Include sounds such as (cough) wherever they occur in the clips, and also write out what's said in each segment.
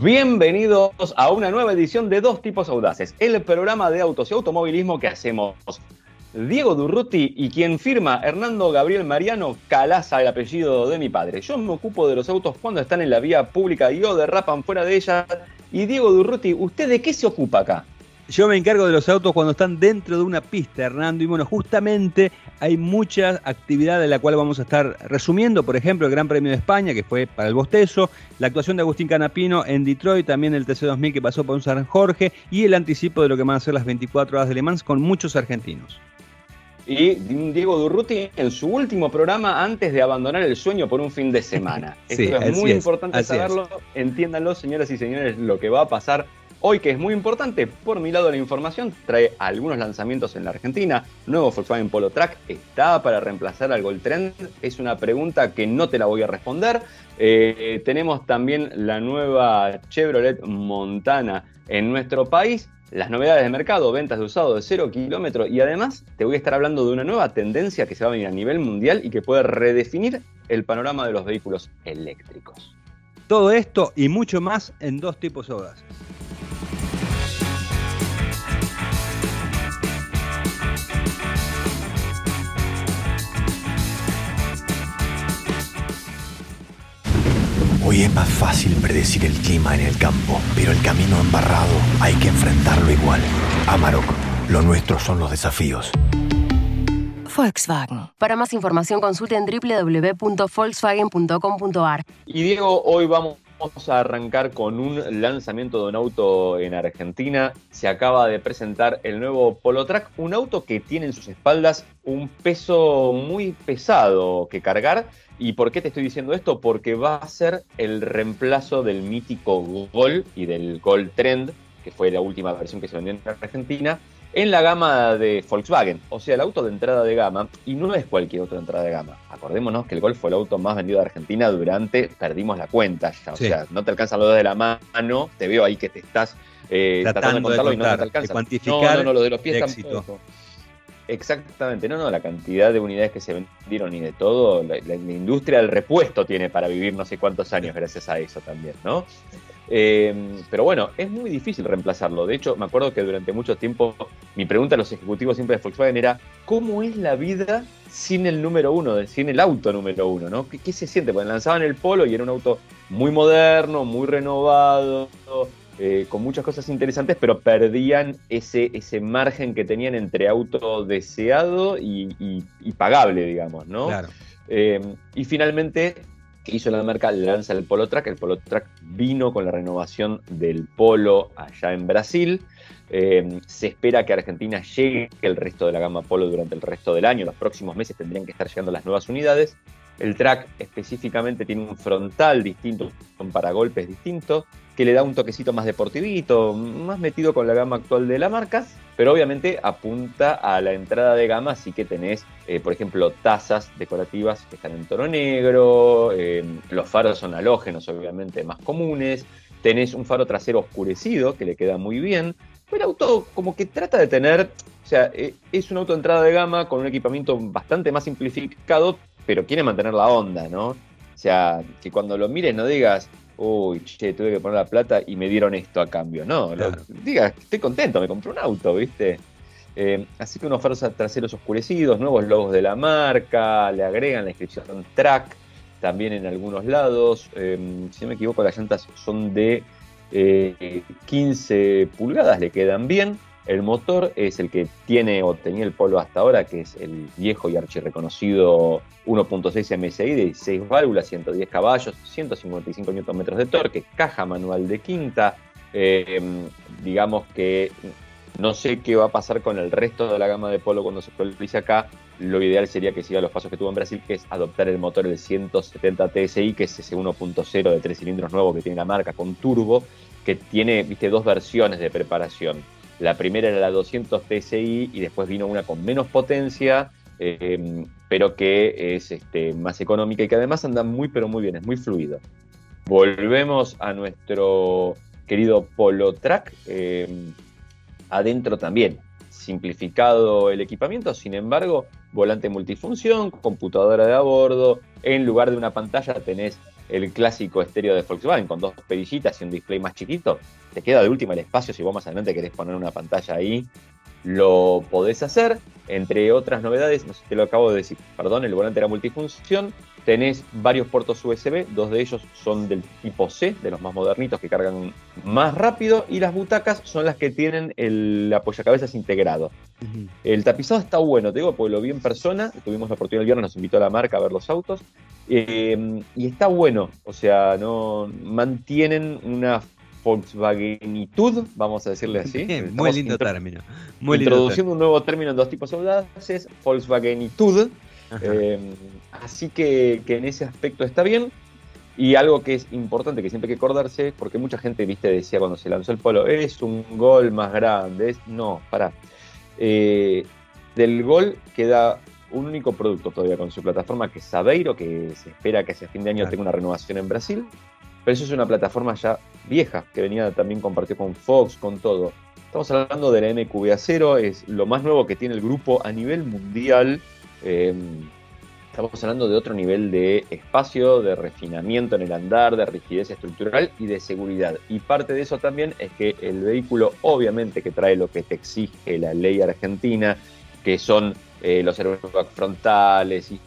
Bienvenidos a una nueva edición de Dos Tipos Audaces, el programa de autos y automovilismo que hacemos Diego Durruti y quien firma Hernando Gabriel Mariano Calaza, el apellido de mi padre. Yo me ocupo de los autos cuando están en la vía pública y o derrapan fuera de ella. Y Diego Durruti, ¿usted de qué se ocupa acá? Yo me encargo de los autos cuando están dentro de una pista, Hernando. Y bueno, justamente hay muchas actividades de la cual vamos a estar resumiendo. Por ejemplo, el Gran Premio de España, que fue para el Bostezo, la actuación de Agustín Canapino en Detroit, también el TC2000 que pasó por un San Jorge y el anticipo de lo que van a ser las 24 horas de Le Mans con muchos argentinos. Y Diego Durruti en su último programa antes de abandonar el sueño por un fin de semana. (laughs) Esto es muy importante saberlo. Entiéndanlo, señoras y señores, lo que va a pasar Hoy, que es muy importante, por mi lado la información trae algunos lanzamientos en la Argentina. Nuevo Volkswagen Polo Track está para reemplazar al Gold Trend. Es una pregunta que no te la voy a responder. Eh, tenemos también la nueva Chevrolet Montana en nuestro país. Las novedades de mercado, ventas de usado de 0 kilómetros y además te voy a estar hablando de una nueva tendencia que se va a venir a nivel mundial y que puede redefinir el panorama de los vehículos eléctricos. Todo esto y mucho más en dos tipos de horas. Hoy es más fácil predecir el clima en el campo, pero el camino embarrado hay que enfrentarlo igual. Amarok, lo nuestro son los desafíos. Volkswagen. Para más información consulten www.volkswagen.com.ar. Y Diego, hoy vamos a arrancar con un lanzamiento de un auto en Argentina. Se acaba de presentar el nuevo Polo Track, un auto que tiene en sus espaldas un peso muy pesado que cargar ¿Y por qué te estoy diciendo esto? Porque va a ser el reemplazo del mítico Gol y del Gol Trend, que fue la última versión que se vendió en Argentina, en la gama de Volkswagen, o sea, el auto de entrada de gama, y no es cualquier otro de entrada de gama. Acordémonos que el Golf fue el auto más vendido de Argentina durante, perdimos la cuenta ya, o sea, no te alcanzan los de la mano, te veo ahí que te estás eh, tratando, de contarlo y no te alcanza. cuantificar no, no, no, lo de los pies tampoco. Exactamente, no, no, la cantidad de unidades que se vendieron y de todo, la, industria del repuesto tiene para vivir no sé cuántos años gracias a eso también, ¿no? Eh, pero bueno, es muy difícil reemplazarlo. De hecho, me acuerdo que durante mucho tiempo mi pregunta a los ejecutivos siempre de Volkswagen era, ¿cómo es la vida sin el número uno, sin el auto número uno? ¿no? ¿Qué, qué se siente? Porque lanzaban el Polo y era un auto muy moderno, muy renovado, eh, con muchas cosas interesantes, pero perdían ese, ese margen que tenían entre auto deseado y, pagable, digamos, ¿no? Eh, y finalmente, ¿qué hizo la marca? Lanza el Polo Track. El Polo Track vino con la renovación del Polo allá en Brasil. Eh, se espera que Argentina llegue el resto de la gama Polo durante el resto del año. Los próximos meses tendrían que estar llegando las nuevas unidades. El track específicamente tiene un frontal distinto, un paragolpes distinto, que le da un toquecito más deportivito, más metido con la gama actual de la marca, pero obviamente apunta a la entrada de gama, así que tenés, eh, por ejemplo, tazas decorativas que están en tono negro, eh, los faros son halógenos, obviamente, más comunes, tenés un faro trasero oscurecido, que le queda muy bien, el auto como que trata de tener, o sea, eh, es un auto de entrada de gama con un equipamiento bastante más simplificado, pero quiere mantener la onda, ¿no? O sea, que cuando lo mires no digas, uy, che, tuve que poner la plata y me dieron esto a cambio. No, diga, estoy contento, me compré un auto, ¿viste? Eh, así que unos faros traseros oscurecidos, nuevos logos de la marca, le agregan la inscripción track también en algunos lados. Em, si no me equivoco, las llantas son de 15 eh, pulgadas, le quedan bien. El motor es el que tiene o tenía el Polo hasta ahora, que es el viejo y archirreconocido 1.6 MSI de 6 válvulas, 110 caballos, 155 Nm de torque, caja manual de quinta. Eh, digamos que no sé qué va a pasar con el resto de la gama de Polo cuando se actualice acá. Lo ideal sería que siga los pasos que tuvo en Brasil, que es adoptar el motor del 170 TSI, que es ese 1.0 de 3 cilindros nuevo que tiene la marca con turbo, que tiene viste, dos versiones de preparación la primera era la 200 TSI y después vino una con menos potencia, eh, pero que es este, más económica y que además anda muy, pero muy bien, es muy fluido. Volvemos a nuestro querido Polo Track. Eh, adentro también, simplificado el equipamiento, sin embargo, volante multifunción, computadora de a bordo. En lugar de una pantalla tenés el clásico estéreo de Volkswagen con dos perillitas y un display más chiquito, te queda de última el espacio si vos más adelante querés poner una pantalla ahí, lo podés hacer. Entre otras novedades, no sé si te lo acabo de decir, perdón, el volante era multifunción, tenés varios puertos USB, dos de ellos son del tipo C, de los más modernitos que cargan más rápido, y las butacas son las que tienen el apoyacabezas integrado. El tapizado está bueno, te digo, porque lo vi en persona, tuvimos la oportunidad el viernes, nos invitó a la marca a ver los autos, eh, y está bueno, o sea, no mantienen una Volkswagenitud, vamos a decirle así. (laughs) muy lindo término. introduciendo un nuevo término en dos tipos de audaces, Volkswagenitud. Eh, así que, en ese aspecto está bien. Y algo que es importante, que siempre hay que acordarse, porque mucha gente, viste, decía cuando se lanzó el polo, es un gol más grande. Es... No, para eh, del gol queda un único producto todavía con su plataforma, que es Sabeiro, que se espera que hacia fin de año tenga una renovación en Brasil. Pero eso es una plataforma ya vieja, que venía también compartida con Fox, con todo. Estamos hablando de la MQB0, es lo más nuevo que tiene el grupo a nivel mundial. Em, estamos hablando de otro nivel de espacio, de refinamiento en el andar, de rigidez estructural y de seguridad. Y parte de eso también es que el vehículo, obviamente, que trae lo que te exige la ley argentina, que son eh, los airbags frontales, y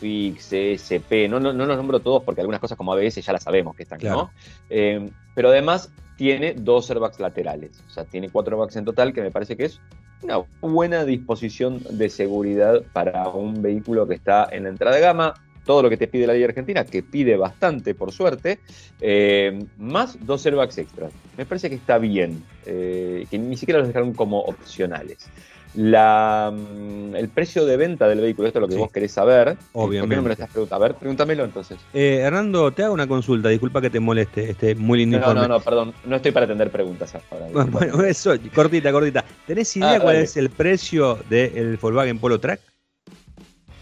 Fix, ESP, no, no, no, los nombro todos porque algunas cosas como ABS ya las sabemos que están, ¿no? Eh, pero además tiene dos airbags laterales, o sea, tiene cuatro airbags en total, que me parece que es una buena disposición de seguridad para un vehículo que está en la entrada de gama, todo lo que te pide la ley argentina, que pide bastante, por suerte, eh, más dos airbags extras. Me parece que está bien, eh, que ni siquiera los dejaron como opcionales. La, mm, el precio de venta del vehículo, esto es lo que vos querés saber. Obviamente. no me lo estás preguntando? A ver, pregúntamelo entonces. Eh, Hernando, te hago una consulta, disculpa que te moleste, este muy lindo no, No, no, perdón, no estoy para atender preguntas ahora. (laughs) Bueno, eso, cortita, cortita. ¿Tenés idea ah, cuál es el precio del Volkswagen Polo Track?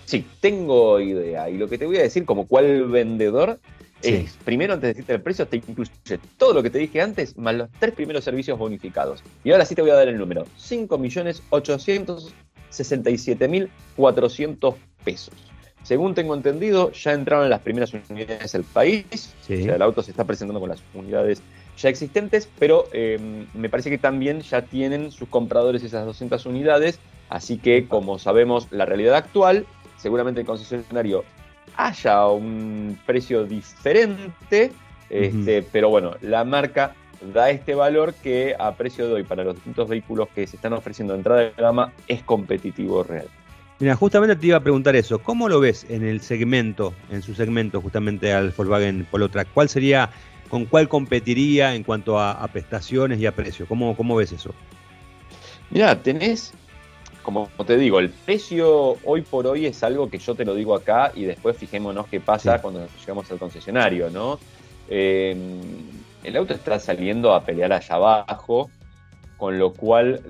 Sí, tengo idea. Y lo que te voy a decir, como cuál vendedor, primero, antes de decirte el precio, te incluye todo lo que te dije antes, más los tres primeros servicios bonificados. Y ahora sí te voy a dar el número: 5.867.400 pesos. Según tengo entendido, ya entraron las primeras unidades al país. O sea, el auto se está presentando con las unidades ya existentes, pero em, me parece que también ya tienen sus compradores esas 200 unidades. Así que, como sabemos, la realidad actual, seguramente el concesionario haya un precio diferente, este, pero bueno, la marca da este valor que a precio de hoy para los distintos vehículos que se están ofreciendo de entrada de gama es competitivo real. Mira, justamente te iba a preguntar eso. ¿Cómo lo ves en el segmento, en su segmento justamente al Volkswagen Polo Track? ¿Cuál sería, con cuál competiría en cuanto a, prestaciones y a precio? ¿Cómo, ¿Cómo ves eso? Mira, tenés como te digo, el precio hoy por hoy es algo que yo te lo digo acá y después fijémonos qué pasa cuando llegamos al concesionario, ¿no? Em, el auto está saliendo a pelear allá abajo, con lo cual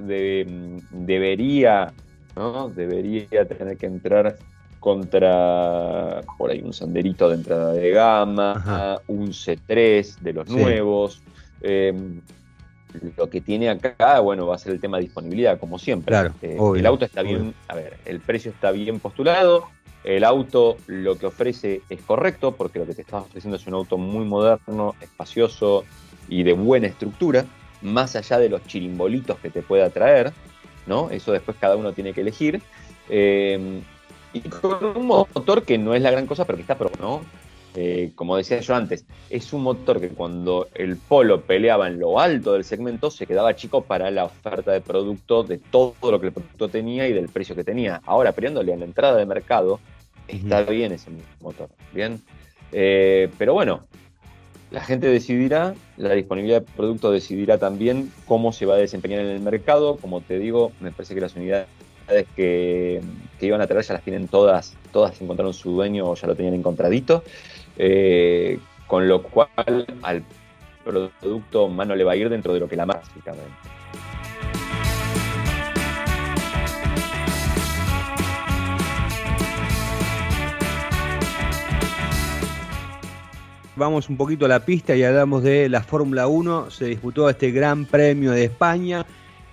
debería, ¿no? Debería tener que entrar contra por ahí un sanderito de entrada de gama, un C3 de los nuevos. Em, lo que tiene acá, bueno, va a ser el tema de disponibilidad, como siempre. Eh, el auto está bien, a ver, el precio está bien postulado, el auto lo que ofrece es correcto, porque lo que te estás ofreciendo es un auto muy moderno, espacioso y de buena estructura, más allá de los chirimbolitos que te pueda traer, ¿no? Eso después cada uno tiene que elegir. Eh, y con un motor que no es la gran cosa, pero que está pro, ¿no? Eh, como decía yo antes, es un motor que cuando el Polo peleaba en lo alto del segmento se quedaba chico para la oferta de producto, de todo lo que el producto tenía y del precio que tenía. Ahora, peleándole a la entrada de mercado, está bien ese motor. Bien. Eh, pero bueno, la gente decidirá, la disponibilidad de producto decidirá también cómo se va a desempeñar en el mercado. Como te digo, me parece que las unidades que, que iban a traer ya las tienen todas, todas encontraron su dueño o ya lo tenían encontradito. Eh, con lo cual al producto más no le va a ir dentro de lo que la marca, Vamos un poquito a la pista y hablamos de la Fórmula 1. Se disputó este Gran Premio de España.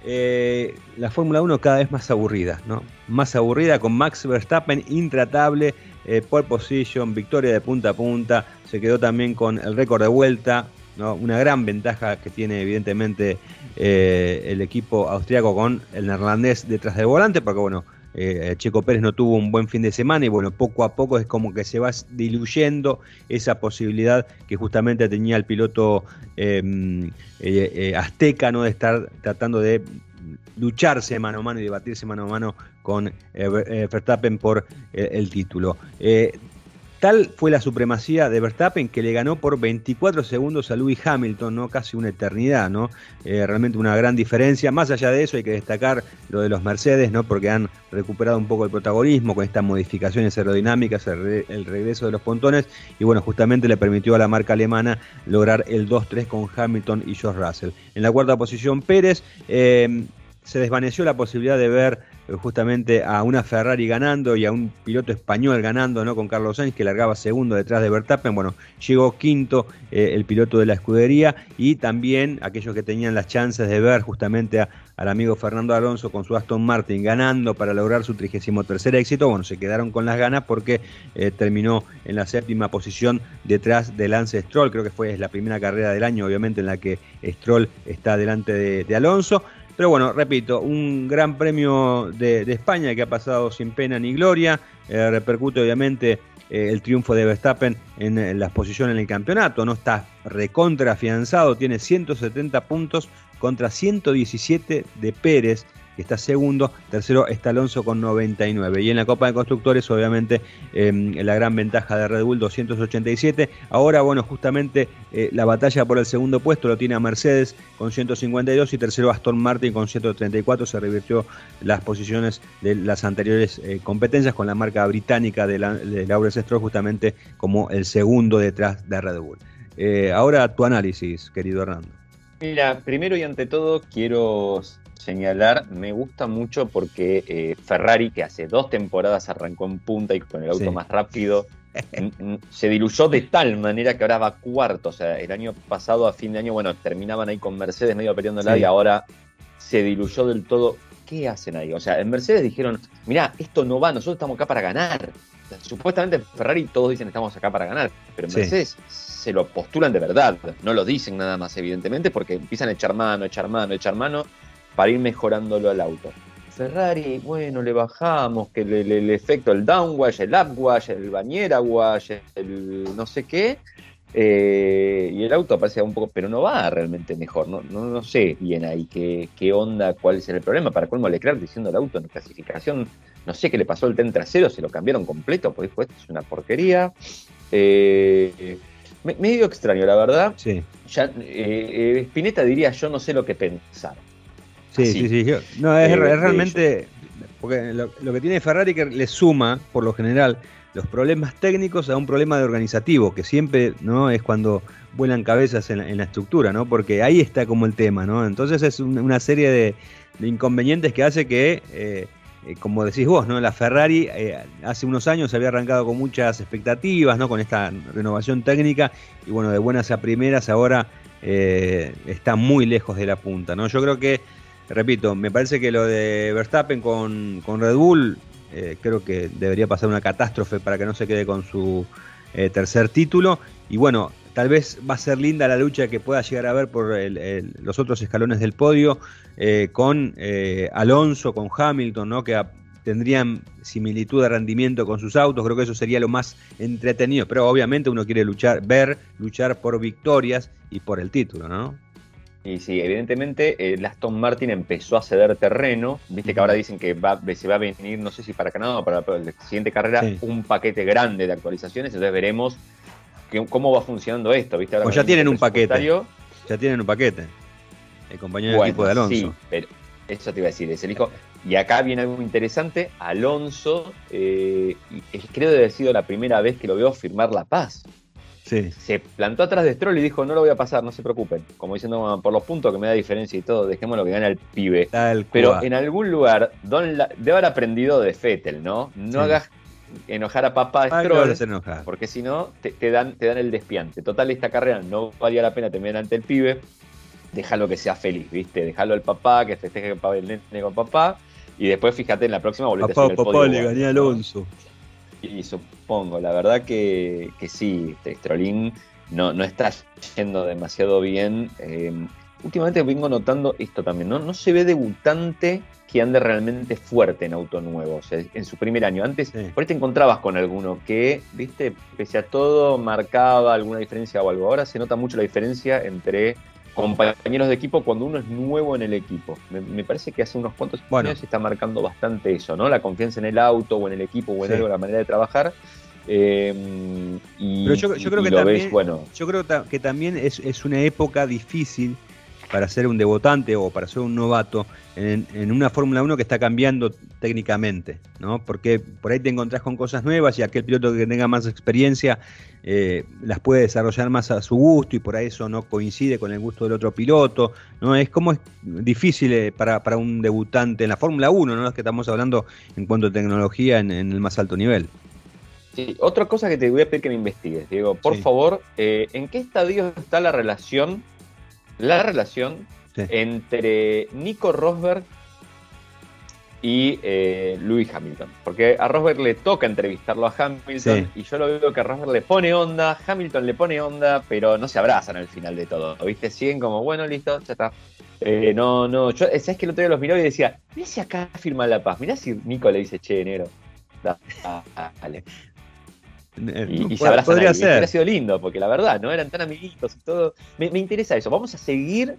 eh, la Fórmula 1 cada vez más aburrida, ¿no? Más aburrida con Max Verstappen intratable, eh, pole position, victoria de punta a punta, se quedó también con el récord de vuelta, ¿no? Una gran ventaja que tiene evidentemente eh, el equipo austriaco con el neerlandés detrás del volante, porque bueno, eh, Checo Pérez no tuvo un buen fin de semana y bueno, poco a poco es como que se va diluyendo esa posibilidad que justamente tenía el piloto em, eh, azteca, ¿no? De estar tratando de lucharse mano a mano y debatirse mano a mano con Verstappen por el título. Tal fue la supremacía de Verstappen que le ganó por 24 segundos a Lewis Hamilton, ¿no? Casi una eternidad, ¿no? Eh, realmente una gran diferencia. Más allá de eso hay que destacar lo de los Mercedes, ¿no? Porque han recuperado un poco el protagonismo con estas modificaciones aerodinámicas, el, regreso de los pontones y bueno, justamente le permitió a la marca alemana lograr el 2-3 con Hamilton y George Russell. En la cuarta posición Pérez. Se desvaneció la posibilidad de ver eh, justamente a una Ferrari ganando y a un piloto español ganando, ¿no? Con Carlos Sainz, que largaba segundo detrás de Verstappen. Bueno, llegó quinto eh, el piloto de la escudería y también aquellos que tenían las chances de ver justamente al amigo Fernando Alonso con su Aston Martin ganando para lograr su 33 éxito. Bueno, se quedaron con las ganas porque eh, terminó en la séptima posición detrás de Lance Stroll. Creo que fue la primera carrera del año, obviamente, en la que Stroll está delante de Alonso. Pero bueno, repito, un gran premio de, España que ha pasado sin pena ni gloria. Eh, repercute obviamente eh, el triunfo de Verstappen en, en, las posiciones en el campeonato. No está recontra afianzado, tiene 170 puntos contra 117 de Pérez que está segundo, tercero está Alonso con 99. Y en la Copa de Constructores, obviamente, em, la gran ventaja de Red Bull 287. Ahora, bueno, justamente eh, la batalla por el segundo puesto lo tiene a Mercedes con 152 y tercero Aston Martin con 134. Se revirtió las posiciones de las anteriores eh, competencias con la marca británica de, la, de Stroll justamente como el segundo detrás de Red Bull. Eh, ahora tu análisis, querido Hernando. Mira, primero y ante todo quiero señalar, me gusta mucho porque eh, Ferrari, que hace dos temporadas arrancó en punta y con el auto más rápido, (laughs) se diluyó de tal manera que ahora va cuarto. O sea, el año pasado, a fin de año, bueno, terminaban ahí con Mercedes medio peleándola y ahora se diluyó del todo. ¿Qué hacen ahí? O sea, en Mercedes dijeron, mirá, esto no va, nosotros estamos acá para ganar. supuestamente en Ferrari todos dicen estamos acá para ganar, pero en Mercedes se lo postulan de verdad, no lo dicen nada más evidentemente porque empiezan a echar mano, echar mano, echar mano para ir mejorándolo al auto. Ferrari, bueno, le bajamos, que el, efecto, el downwash, el upwash, el bañera wash, el no sé qué, eh, y el auto aparece un poco, pero no va realmente mejor, no, no, sé bien ahí qué, qué, onda, cuál es el problema. Para colmo Leclerc diciendo el auto en clasificación, no sé qué le pasó al TEN trasero, se lo cambiaron completo, pues dijo, esto es una porquería. Eh, medio extraño, la verdad. Sí. Ya, eh, Spinetta diría, yo no sé lo que pensar. Sí, sí, sí. no, es, realmente. Porque lo, que tiene Ferrari que le suma, por lo general, los problemas técnicos a un problema de organizativo, que siempre no es cuando vuelan cabezas en la, estructura, ¿no? Porque ahí está como el tema, ¿no? Entonces es una serie de, inconvenientes que hace que, eh, eh, como decís vos, ¿no? La Ferrari eh, hace unos años se había arrancado con muchas expectativas, ¿no? Con esta renovación técnica y bueno, de buenas a primeras ahora está muy lejos de la punta, ¿no? Yo creo que repito, me parece que lo de Verstappen con, Red Bull, eh, creo que debería pasar una catástrofe para que no se quede con su eh, tercer título. Y bueno, tal vez va a ser linda la lucha que pueda llegar a ver por los otros escalones del podio eh, con Alonso, con Hamilton, ¿no? que tendrían similitud de rendimiento con sus autos. Creo que eso sería lo más entretenido. Pero obviamente uno quiere luchar, ver, luchar por victorias y por el título, ¿no? Y sí, evidentemente el Aston Martin empezó a ceder terreno. Viste que ahora dicen que va, se va a venir, no sé si para Canadá o para, la siguiente carrera, un paquete grande de actualizaciones. Entonces veremos cómo va funcionando esto. ¿viste? pues ya tienen un paquete. Ya tienen un paquete. El compañero de equipo de Alonso. Sí, pero eso te iba a decir, es el hijo. Y acá viene algo interesante. Alonso, eh, creo que ha sido la primera vez que lo veo firmar la paz. Se plantó atrás de Stroll y dijo, no lo voy a pasar, no se preocupen. Como diciendo, por los puntos que me da diferencia y todo, dejemos lo que gana el pibe. Pero en algún lugar, Don debe haber aprendido de Fettel, ¿no? No hagas enojar a papá ah, Stroll, porque si no, te, dan, te dan el despiante. Total, esta carrera no valía la pena terminar ante el pibe. déjalo que sea feliz, ¿viste? Déjalo al papá, que festeje el nene con papá, y después fíjate en la próxima volvete papá, a el papá le gané a Alonso. Y supongo, la verdad que, que sí, Strollín no, no está yendo demasiado bien. Eh, últimamente vengo notando esto también, ¿no? No se ve debutante que ande realmente fuerte en auto nuevo, o sea, en su primer año. Antes, por ahí te encontrabas con alguno que, viste, pese a todo, marcaba alguna diferencia o algo. Ahora se nota mucho la diferencia entre compañeros de equipo cuando uno es nuevo en el equipo. Me, parece que hace unos cuantos años se está marcando bastante eso, ¿no? La confianza en el auto o en el equipo o en algo, la manera de trabajar. Eh, y, Pero yo, creo que también, bueno. yo creo que también es, es una época difícil para ser un debutante o para ser un novato en, una Fórmula 1 que está cambiando técnicamente, ¿no? Porque por ahí te encontrás con cosas nuevas y aquel piloto que tenga más experiencia eh, las puede desarrollar más a su gusto y por ahí eso no coincide con el gusto del otro piloto, ¿no? Es como es difícil eh, para, un debutante en la Fórmula 1, ¿no? Es que estamos hablando en cuanto a tecnología en, el más alto nivel. Sí, otra cosa que te voy a pedir que me investigues, Diego, por favor, eh, ¿en qué estadio está la relación la relación entre Nico Rosberg y eh, Louis Hamilton. Porque a Rosberg le toca entrevistarlo a Hamilton y yo lo veo que a Rosberg le pone onda, Hamilton le pone onda, pero no se abrazan al final de todo. ¿Viste? Siguen como, bueno, listo, ya está. Eh, no, no, yo, ¿sabes que el otro día los miraba y decía, mira si acá firma la paz, mirá si Nico le dice, che, enero. Dale. Y, y (laughs) se podría ser. Hubiera sido lindo, porque la verdad, no eran tan amiguitos y todo. Me, interesa eso. Vamos a seguir.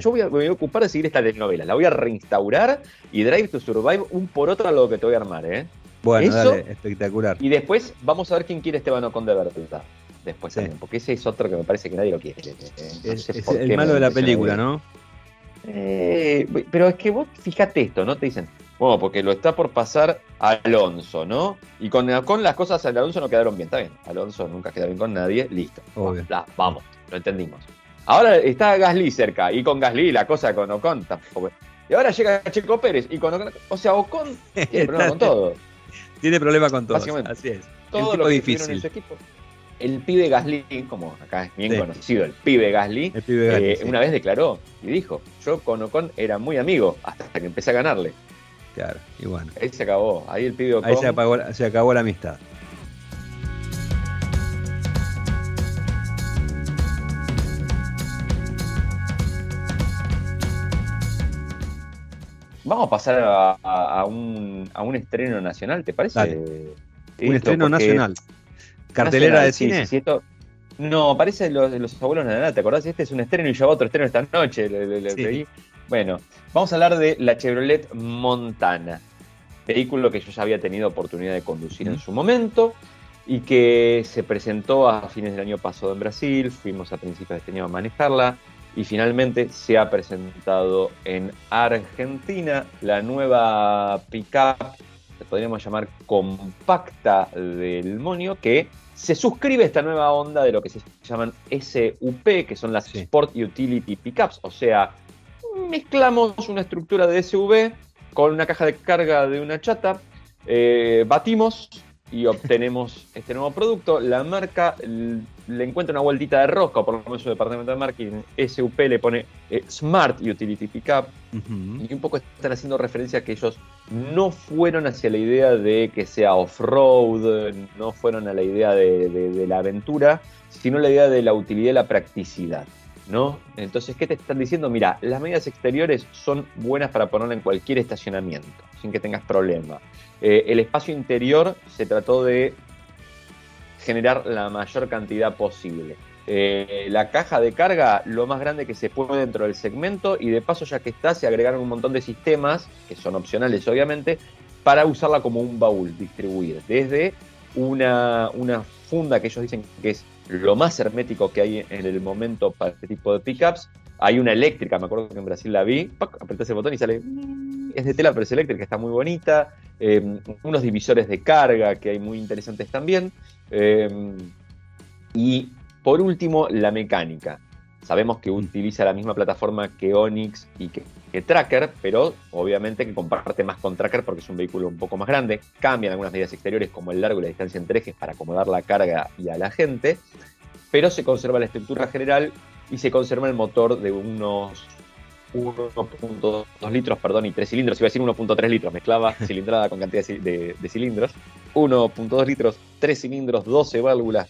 yo voy a, me voy a ocupar de seguir esta telenovela. La voy a reinstaurar y Drive to Survive un por otro a lo que te voy a armar, ¿eh? Bueno, dale, espectacular. Y después vamos a ver quién quiere Esteban Ocon de verdad. Después también, porque ese es otro que me parece que nadie lo quiere. es, el malo de la película, ¿no? Eh, pero es que vos fíjate esto, ¿no? Te dicen, bueno, porque lo está por pasar Alonso, ¿no? Y con, con las cosas al Alonso no quedaron bien, está bien. Alonso nunca queda bien con nadie, listo. vamos, lo entendimos. Ahora está Gasly cerca, y con Gasly la cosa con Ocon tampoco. Y ahora llega Checo Pérez, y con Ocon, o sea, Ocon tiene (laughs) problema con todo. Tiene problema con todo. Así es. Todo lo que difícil. En su equipo. El pibe Gasly, como acá es bien conocido, el pibe Gasly, eh, una vez declaró y dijo, yo con Ocon era muy amigo hasta que empecé a ganarle. Claro, y bueno. Ahí se acabó, ahí el pibe Ahí se, se acabó la amistad. Vamos a pasar a, un, a un estreno nacional, ¿te parece? un estreno nacional. ¿Cartelera de cine? no, parece los, los abuelos de nada, ¿te acordás? Este es un estreno y ya otro estreno esta noche. Le, bueno, vamos a hablar de la Chevrolet Montana, vehículo que yo ya había tenido oportunidad de conducir en su momento y que se presentó a fines del año pasado en Brasil, fuimos a principios de este año a manejarla y finalmente se ha presentado en Argentina la nueva pickup, que podríamos llamar compacta del Monio, que se suscribe a esta nueva onda de lo que se llaman SUP, que son las Sport Utility Pickups, o sea, mezclamos una estructura de SV con una caja de carga de una chata, eh, batimos y obtenemos (laughs) este nuevo producto. La marca le encuentra una vueltita de rosca, o por lo menos su departamento de marketing, SUP le pone eh, Smart Utility Pickup, y un poco están haciendo referencia a que ellos no fueron hacia la idea de que sea off-road, no fueron a la idea de la aventura, sino la idea de la utilidad y la practicidad. ¿No? Entonces, ¿qué te están diciendo? Mira, las medidas exteriores son buenas para ponerla en cualquier estacionamiento, sin que tengas problema. Eh, el espacio interior se trató de generar la mayor cantidad posible. Eh, la caja de carga, lo más grande que se puede dentro del segmento, y de paso, ya que está, se agregaron un montón de sistemas, que son opcionales obviamente, para usarla como un baúl, distribuir. Desde una, una funda que ellos dicen que es lo más hermético que hay en el momento para este tipo de pickups. Hay una eléctrica, me acuerdo que en Brasil la vi, apretás el botón y sale, es de tela pero es eléctrica, está muy bonita. Em, unos divisores de carga que hay muy interesantes también. Em, y por último, la mecánica. Sabemos que utiliza la misma plataforma que Onix y que, Tracker, pero obviamente que comparte más con Tracker porque es un vehículo un poco más grande. Cambian algunas medidas exteriores como el largo y la distancia entre ejes para acomodar la carga y a la gente, pero se conserva la estructura general y se conserva el motor de unos 1.2 litros, perdón, y 3 cilindros, iba a decir 1.3 litros, mezclaba (laughs) cilindrada con cantidad de, de cilindros, 1.2 litros, 3 cilindros, 12 válvulas,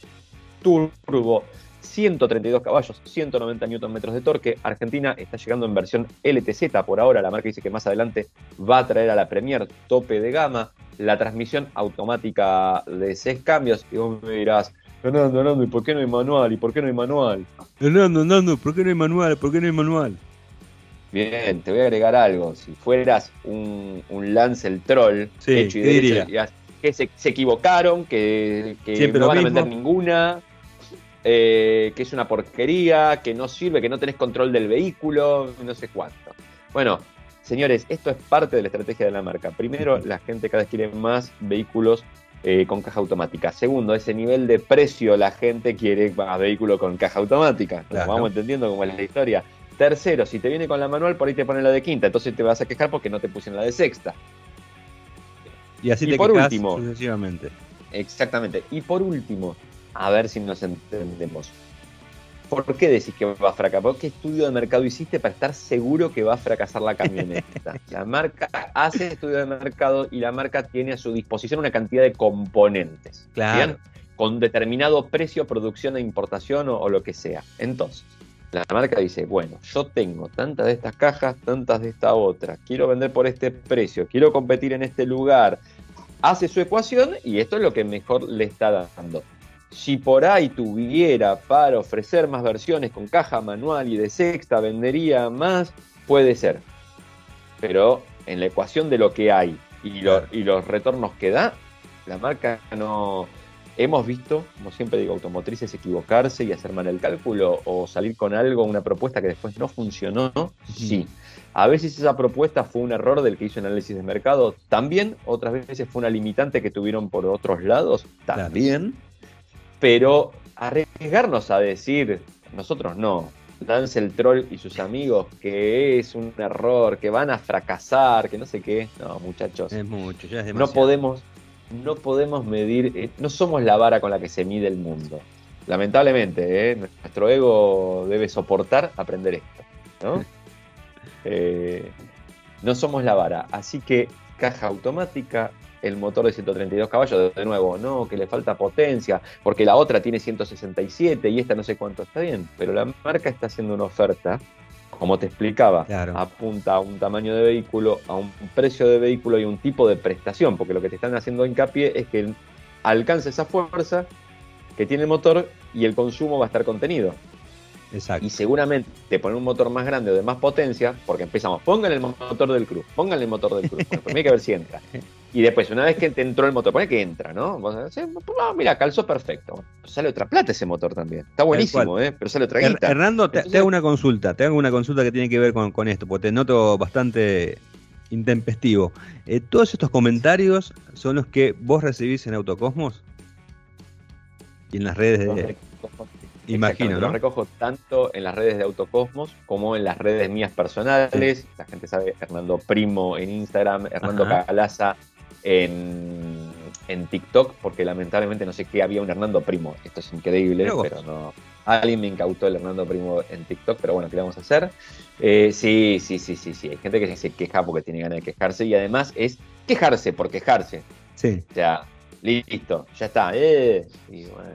turbo, 132 caballos, 190 Nm de torque. Argentina está llegando en versión LTZ por ahora. La marca dice que más adelante va a traer a la Premier tope de gama. La transmisión automática de 6 cambios. Y vos me dirás, Hernando, Hernando, ¿y por qué no hay manual? ¿Y por qué no hay manual? Hernando, Hernando, ¿por qué no hay manual? ¿Por qué no hay manual? Bien, te voy a agregar algo. Si fueras un, un Lance el Troll, hecho y derecho, que se, equivocaron, que, no van a vender ninguna, eh, que es una porquería, que no sirve, que no tenés control del vehículo, no sé cuánto. Bueno, señores, esto es parte de la estrategia de la marca. Primero, la gente cada vez quiere más vehículos eh, con caja automática. Segundo, ese nivel de precio, la gente quiere más vehículos con caja automática. vamos entendiendo cómo es la historia. Tercero, si te viene con la manual, por ahí te ponen la de quinta, entonces te vas a quejar porque no te pusieron la de sexta. Y así te por último, sucesivamente. Exactamente. Y por último, a ver si nos entendemos. ¿Por qué decís que va a fracasar? ¿Qué estudio de mercado hiciste para estar seguro que va a fracasar la camioneta? (laughs) la marca hace estudio de mercado y la marca tiene a su disposición una cantidad de componentes. Claro. Con determinado precio, producción e importación o, o lo que sea. Entonces, la marca dice, bueno, yo tengo tantas de estas cajas, tantas de esta otra, quiero vender por este precio, quiero competir en este lugar, hace su ecuación y esto es lo que mejor le está dando. Si por ahí tuviera para ofrecer más versiones con caja manual y de sexta, vendería más, puede ser. Pero en la ecuación de lo que hay y, y los retornos que da, la marca no, Hemos visto, como siempre digo, automotrices equivocarse y hacer mal el cálculo o salir con algo, una propuesta que después no funcionó. Sí. A veces esa propuesta fue un error del que hizo análisis de mercado, también. Otras veces fue una limitante que tuvieron por otros lados, también. Pero arriesgarnos a decir, nosotros no, Lance el troll y sus amigos que es un error, que van a fracasar, que no sé qué. No, muchachos. Es mucho, ya es No podemos, no podemos medir, eh, no somos la vara con la que se mide el mundo. Lamentablemente, eh, nuestro ego debe soportar aprender esto. ¿no? (laughs) Eh, no somos la vara, así que caja automática, el motor de 132 caballos, de nuevo, no, que le falta potencia, porque la otra tiene 167 y esta no sé cuánto está bien, pero la marca está haciendo una oferta como te explicaba, apunta a un tamaño de vehículo, a un precio de vehículo y un tipo de prestación, porque lo que te están haciendo hincapié es que alcance esa fuerza que tiene el motor y el consumo va a estar contenido. Exacto. Y seguramente te ponen un motor más grande o de más potencia, porque empezamos, pongan el motor del Cruz, pongan el motor del Cruz, (laughs) primero hay que ver si entra. Y después, una vez que te entró el motor, pone que entra, ¿no? mira, calzó perfecto. Sale otra plata ese motor también. Está buenísimo, ¿eh? Pero sale otra guita. Hernando, te, hago una consulta, te hago una consulta que tiene que ver con, esto, porque te noto bastante intempestivo. Eh, ¿Todos estos comentarios son los que vos recibís en Autocosmos? Y en las redes de... Imagino, ¿no? Lo recojo tanto en las redes de Autocosmos como en las redes mías personales. La gente sabe Hernando Primo en Instagram, Hernando Calaza en, en, TikTok, porque lamentablemente no sé qué había un Hernando Primo. Esto es increíble, pero no. Alguien me incautó el Hernando Primo en TikTok, pero bueno, ¿qué le vamos a hacer? Eh, sí, sí, sí, sí, sí. Hay gente que se queja porque tiene ganas de quejarse y además es quejarse por quejarse. Sí. Ya, listo, ya está. Eh, y bueno,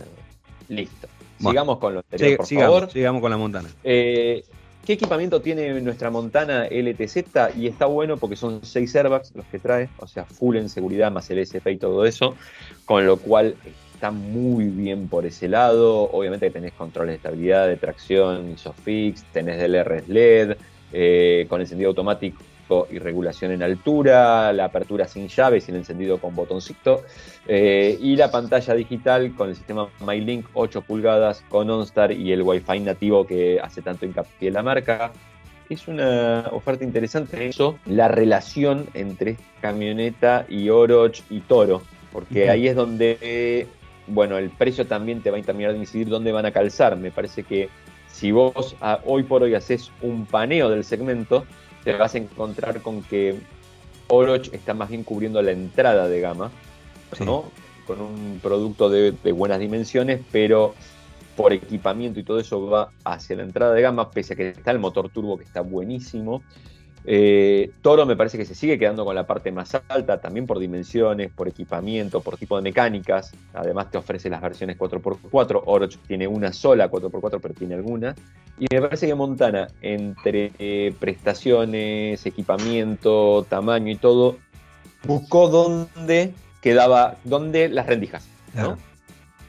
listo. sigamos con lo anterior, por favor. Sigamos con la montana. Eh, ¿Qué equipamiento tiene nuestra Montana LTZ? Y está bueno porque son seis airbags los que trae, o sea, full en seguridad más el SP y todo eso, con lo cual está muy bien por ese lado. Obviamente tenés controles de estabilidad, de tracción, ISOFIX, tenés DLRs LED, eh, con encendido automático y regulación en altura, la apertura sin llave, sin encendido con botoncito, eh, y la pantalla digital con el sistema MyLink 8 pulgadas con OnStar y el Wi-Fi nativo que hace tanto hincapié en la marca. Es una oferta interesante eso, la relación entre camioneta y Oroch y Toro, porque ahí es donde, bueno, el precio también te va a terminar de decidir dónde van a calzar. Me parece que si vos ah, hoy por hoy haces un paneo del segmento, te vas a encontrar con que Oroch está más bien cubriendo la entrada de gama, ¿no? Con un producto de, buenas dimensiones, pero por equipamiento y todo eso va hacia la entrada de gama, pese a que está el motor turbo que está buenísimo. Eh, Toro me parece que se sigue quedando con la parte más alta, también por dimensiones, por equipamiento, por tipo de mecánicas. Además te ofrece las versiones 4x4. Oroch tiene una sola 4x4, pero tiene alguna. Y me parece que Montana, entre eh, prestaciones, equipamiento, tamaño y todo, buscó dónde quedaba, dónde las rendijas.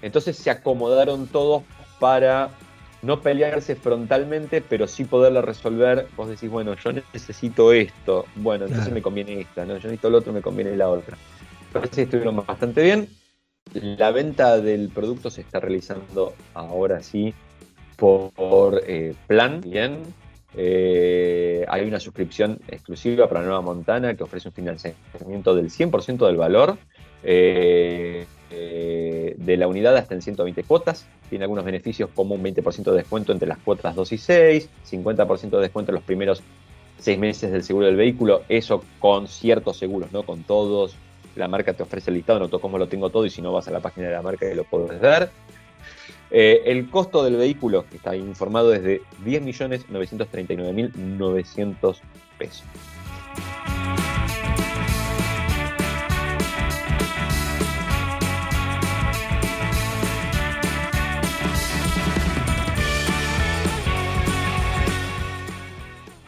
Entonces se acomodaron todos para no pelearse frontalmente, pero sí poderlo resolver. Vos decís, bueno, yo necesito esto, bueno, entonces me conviene esta, ¿no? Yo necesito lo otro, me conviene la otra. Que estuvieron bastante bien. La venta del producto se está realizando ahora sí por, eh, plan, bien. Eh, hay una suscripción exclusiva para Nueva Montana que ofrece un financiamiento del 100% del valor. Eh, eh, de la unidad hasta en 120 cuotas. Tiene algunos beneficios como un 20% de descuento entre las cuotas 2 y 6, 50% de descuento en los primeros 6 meses del seguro del vehículo, eso con ciertos seguros, ¿no? Con todos. La marca te ofrece el listado, noto cómo lo tengo todo y si no vas a la página de la marca y lo puedes ver. Eh, el costo del vehículo, que está informado, es de 10.939.900 pesos.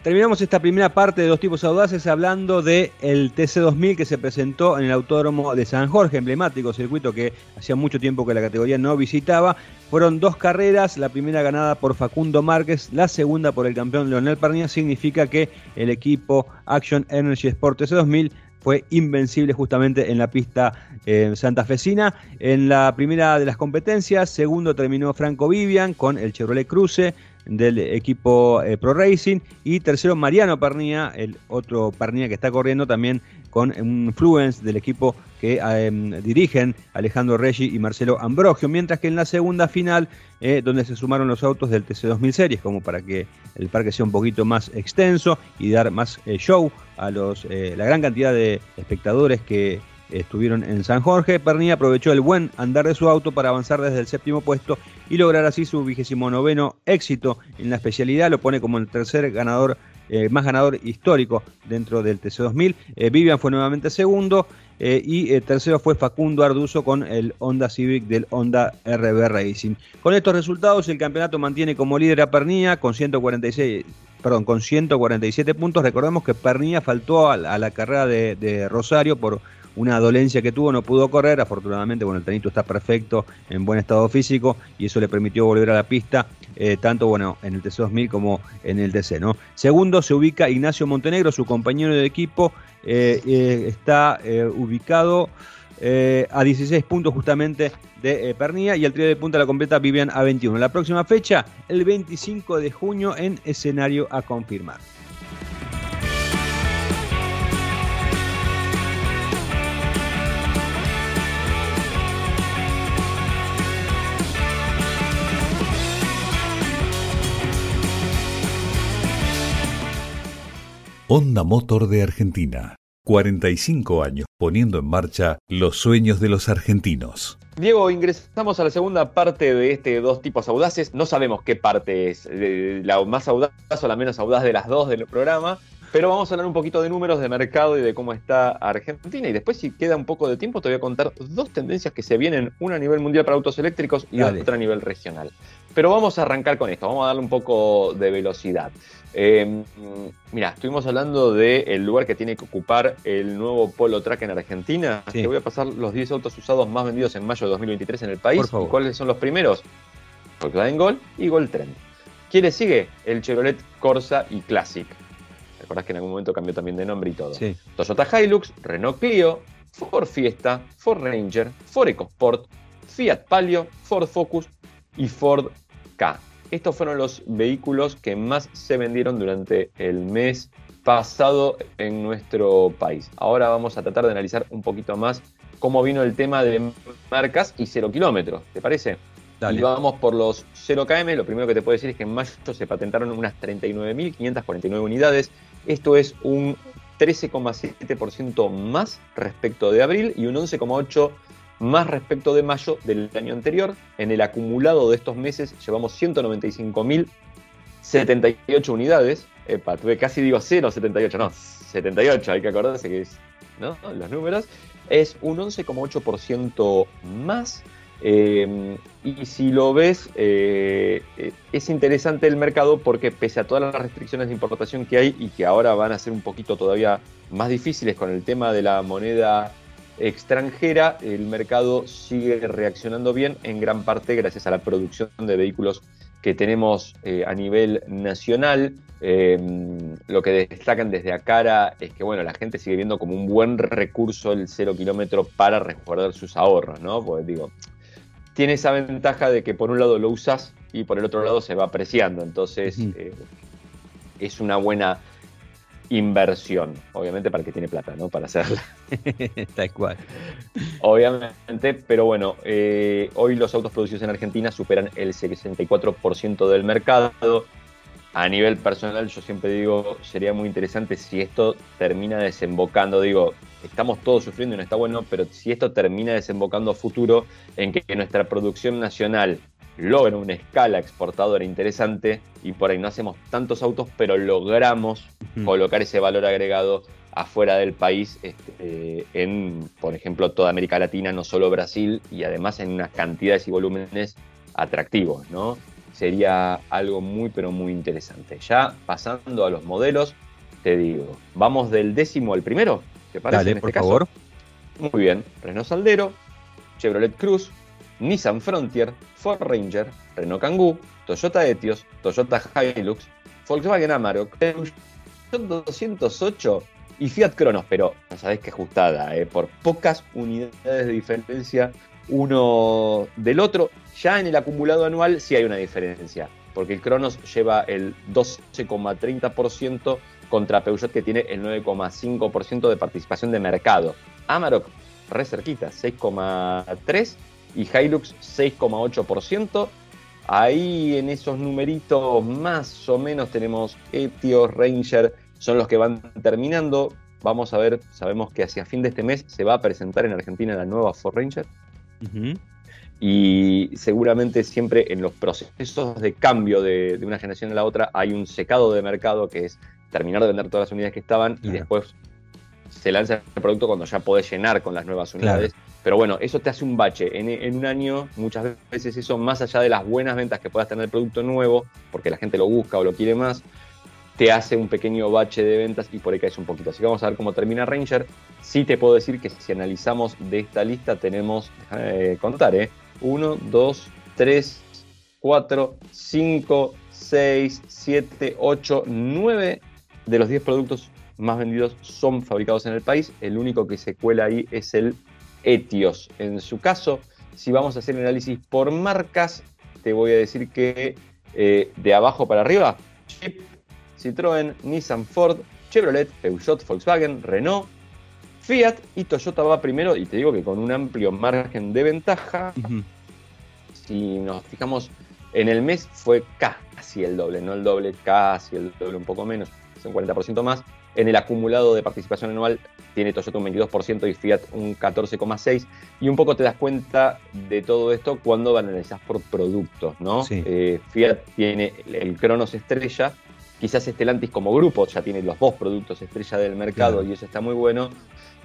Terminamos esta primera parte de Dos Tipos Audaces hablando el TC2000 que se presentó en el Autódromo de San Jorge, emblemático circuito que hacía mucho tiempo que la categoría no visitaba. Fueron dos carreras, la primera ganada por Facundo Márquez, la segunda por el campeón Leonel Parnia. Significa que el equipo Action Energy Sport TC2000 fue invencible justamente en la pista eh, santafesina. En la primera de las competencias, segundo terminó Franco Vivian con el Chevrolet Cruze del equipo eh, Pro Racing. Y tercero, Mariano Pernía, el otro Pernía que está corriendo también con un Fluence del equipo que em, dirigen Alejandro Reggi y Marcelo Ambrogio. Mientras que en la segunda final, eh, donde se sumaron los autos del TC2000 Series, como para que el parque sea un poquito más extenso y dar más eh, show a los, la gran cantidad de espectadores que estuvieron en San Jorge. Pernilla aprovechó el buen andar de su auto para avanzar desde el séptimo puesto y lograr así su vigésimo noveno éxito en la especialidad. Lo pone como el tercer ganador, eh, más ganador histórico dentro del TC2000. Eh, Vivian fue nuevamente segundo eh, y tercero fue Facundo Arduzo con el Honda Civic del Honda RB Racing. Con estos resultados el campeonato mantiene como líder a Pernilla con 146 perdón, con 147 puntos. Recordemos que Pernilla faltó a, la carrera de Rosario por una dolencia que tuvo, no pudo correr, afortunadamente, bueno, el tenito está perfecto, en buen estado físico, y eso le permitió volver a la pista, eh, tanto, bueno, en el TC2000 como en el TC. Segundo se ubica Ignacio Montenegro, su compañero de equipo, eh, eh, está ubicado a 16 puntos justamente de Pernía, y el trío de punta la completa Vivian a 21. La próxima fecha, el 25 de junio, en escenario a confirmar. Honda Motor de Argentina. 45 años poniendo en marcha los sueños de los argentinos. Diego, ingresamos a la segunda parte de este dos tipos audaces. No sabemos qué parte es la más audaz o la menos audaz de las dos del programa, pero vamos a hablar un poquito de números de mercado y de cómo está Argentina. Y después, si queda un poco de tiempo, te voy a contar dos tendencias que se vienen, una a nivel mundial para autos eléctricos y otra a nivel regional. Pero vamos a arrancar con esto, vamos a darle un poco de velocidad. Eh, mira, estuvimos hablando del lugar que tiene que ocupar el nuevo Polo Track en Argentina. Te voy a pasar los 10 autos usados más vendidos en mayo de 2023 en el país. ¿Y cuáles son los primeros? Volkswagen Gol y Gol Trend. ¿Quién le sigue? El Chevrolet Corsa y Classic. Recordás que en algún momento cambió también de nombre y todo. Toyota Hilux, Renault Clio, Ford Fiesta, Ford Ranger, Ford EcoSport, Fiat Palio, Ford Focus y Ford K. Estos fueron los vehículos que más se vendieron durante el mes pasado en nuestro país. Ahora vamos a tratar de analizar un poquito más cómo vino el tema de marcas y cero kilómetros. ¿Te parece? Y vamos por los 0 km. Lo primero que te puedo decir es que en mayo se patentaron unas 39.549 unidades. Esto es un 13,7% más respecto de abril y un 11,8% más respecto de mayo del año anterior. En el acumulado de estos meses llevamos 195.078 unidades. Epa, tuve casi digo 0, 78, no, 78, hay que acordarse que es. Los números. Es un 11,8% más. Eh, y si lo ves, eh, es interesante el mercado porque pese a todas las restricciones de importación que hay y que ahora van a ser un poquito todavía más difíciles con el tema de la moneda extranjera, el mercado sigue reaccionando bien, en gran parte gracias a la producción de vehículos que tenemos eh, a nivel nacional. Em, lo que destacan desde acá es que bueno, la gente sigue viendo como un buen recurso el cero kilómetro para resguardar sus ahorros, ¿no? Porque digo, tiene esa ventaja de que por un lado lo usas y por el otro lado se va apreciando. Entonces eh, es una buena inversión, obviamente para el que tiene plata, ¿no? Para hacerla. (laughs) (laughs) Tal cual. Obviamente, pero bueno, eh, hoy los autos producidos en Argentina superan el 64% del mercado. A nivel personal, yo siempre digo, sería muy interesante si esto termina desembocando, digo, estamos todos sufriendo y no está bueno, pero si esto termina desembocando a futuro en que nuestra producción nacional logra una escala exportadora interesante y por ahí no hacemos tantos autos, pero logramos colocar ese valor agregado afuera del país, este, en, por ejemplo, toda América Latina, no solo Brasil, y además en unas cantidades y volúmenes atractivos, ¿no? Sería algo muy, pero muy interesante. Ya pasando a los modelos, te digo, vamos del décimo al primero, ¿te parece? Dale, en por este favor. Caso? Muy bien, Renault Saldero, Chevrolet Cruz, Nissan Frontier, Ford Ranger, Renault Kangoo, Toyota Etios, Toyota Hilux, Volkswagen Amarok, Peugeot 208 y Fiat Cronos, pero no sabés qué ajustada, eh, por pocas unidades de diferencia uno del otro. Ya en el acumulado anual sí hay una diferencia, porque el Cronos lleva el 12,30% contra Peugeot que tiene el 9,5% de participación de mercado. Amarok, re cerquita, 6,3% y Hilux 6,8%. Ahí en esos numeritos más o menos tenemos Etios, Ranger, son los que van terminando. Vamos a ver, sabemos que hacia fin de este mes se va a presentar en Argentina la nueva Ford Ranger. Y seguramente siempre en los procesos de cambio de, de, una generación a la otra hay un secado de mercado que es terminar de vender todas las unidades que estaban y después se lanza el producto cuando ya podés llenar con las nuevas unidades. Claro. Pero bueno, eso te hace un bache. En, un año, muchas veces eso, más allá de las buenas ventas que puedas tener el producto nuevo, porque la gente lo busca o lo quiere más, te hace un pequeño bache de ventas y por ahí caes un poquito. Así que vamos a ver cómo termina Ranger. Sí te puedo decir que si analizamos de esta lista tenemos, déjame contar, ¿eh? 1, 2, 3, 4, 5, 6, 7, 8, 9 de los 10 productos más vendidos son fabricados en el país. El único que se cuela ahí es el Etios. En su caso, si vamos a hacer el análisis por marcas, te voy a decir que eh, de abajo para arriba, Jeep, Citroën, Nissan, Ford, Chevrolet, Peugeot, Volkswagen, Renault, Fiat y Toyota va primero y te digo que con un amplio margen de ventaja. Uh -huh. Si nos fijamos en el mes fue casi el doble, no el doble, casi el doble, un poco menos, es un 40% más. En el acumulado de participación anual tiene Toyota un 22% y Fiat un 14,6%. Y un poco te das cuenta de todo esto cuando analizas por productos, ¿no? Sí. Eh, Fiat tiene el Cronos Estrella, quizás Stellantis como grupo ya tiene los dos productos estrella del mercado Claro. y eso está muy bueno.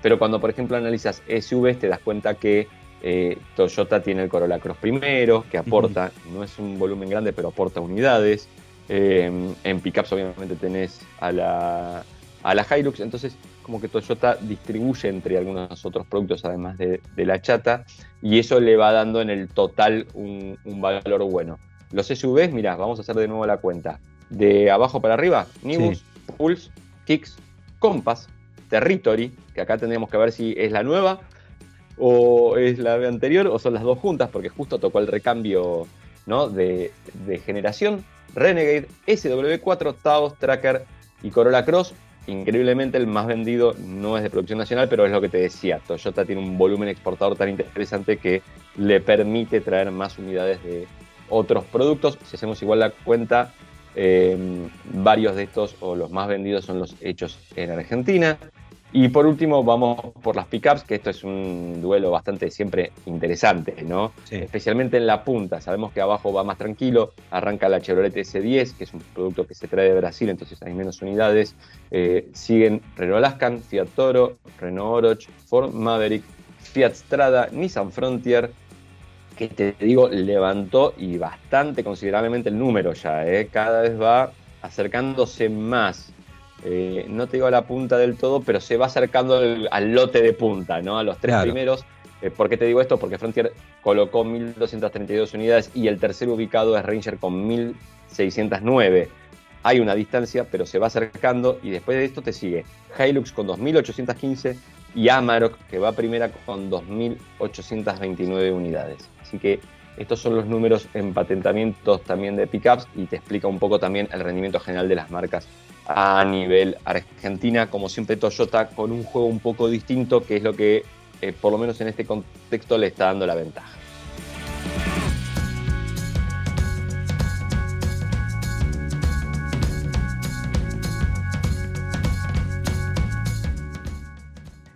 Pero cuando, por ejemplo, analizas SUVs, te das cuenta que eh, Toyota tiene el Corolla Cross primero, que aporta, no es un volumen grande, pero aporta unidades. Eh, en pickups, obviamente, tenés a la, a la Hilux. Entonces, como que Toyota distribuye entre algunos otros productos, además de, de la chata, y eso le va dando en el total un, un valor bueno. Los SUVs, mirá, vamos a hacer de nuevo la cuenta. De abajo para arriba, Nibus, Pulse, Kicks, Compass, Territory, que acá tendríamos que ver si es la nueva o es la anterior o son las dos juntas, porque justo tocó el recambio ¿no? de, de generación. Renegade, SW4, Taos, Tracker y Corolla Cross. Increíblemente el más vendido no es de producción nacional, pero es lo que te decía. Toyota tiene un volumen exportador tan interesante que le permite traer más unidades de otros productos. Si hacemos igual la cuenta, eh, varios de estos o los más vendidos son los hechos en Argentina. Y por último, vamos por las pickups, que esto es un duelo bastante siempre interesante, ¿no? Especialmente en la punta. Sabemos que abajo va más tranquilo. Arranca la Chevrolet S10, que es un producto que se trae de Brasil, entonces hay menos unidades. Eh, siguen Renault Alaskan, Fiat Toro, Renault Oroch, Ford Maverick, Fiat Strada, Nissan Frontier, que te digo, levantó y bastante considerablemente el número ya, ¿eh? cada vez va acercándose más. Eh, no te digo a la punta del todo, pero se va acercando al, lote de punta, ¿no? A los tres primeros. Eh, ¿Por qué te digo esto? Porque Frontier colocó 1.232 unidades y el tercer ubicado es Ranger con 1.609. Hay una distancia, pero se va acercando y después de esto te sigue Hilux con 2.815 y Amarok que va primera con 2.829 unidades. Así que estos son los números en patentamientos también de pickups y te explica un poco también el rendimiento general de las marcas a nivel Argentina, como siempre Toyota, con un juego un poco distinto, que es lo que eh, por lo menos en este contexto le está dando la ventaja.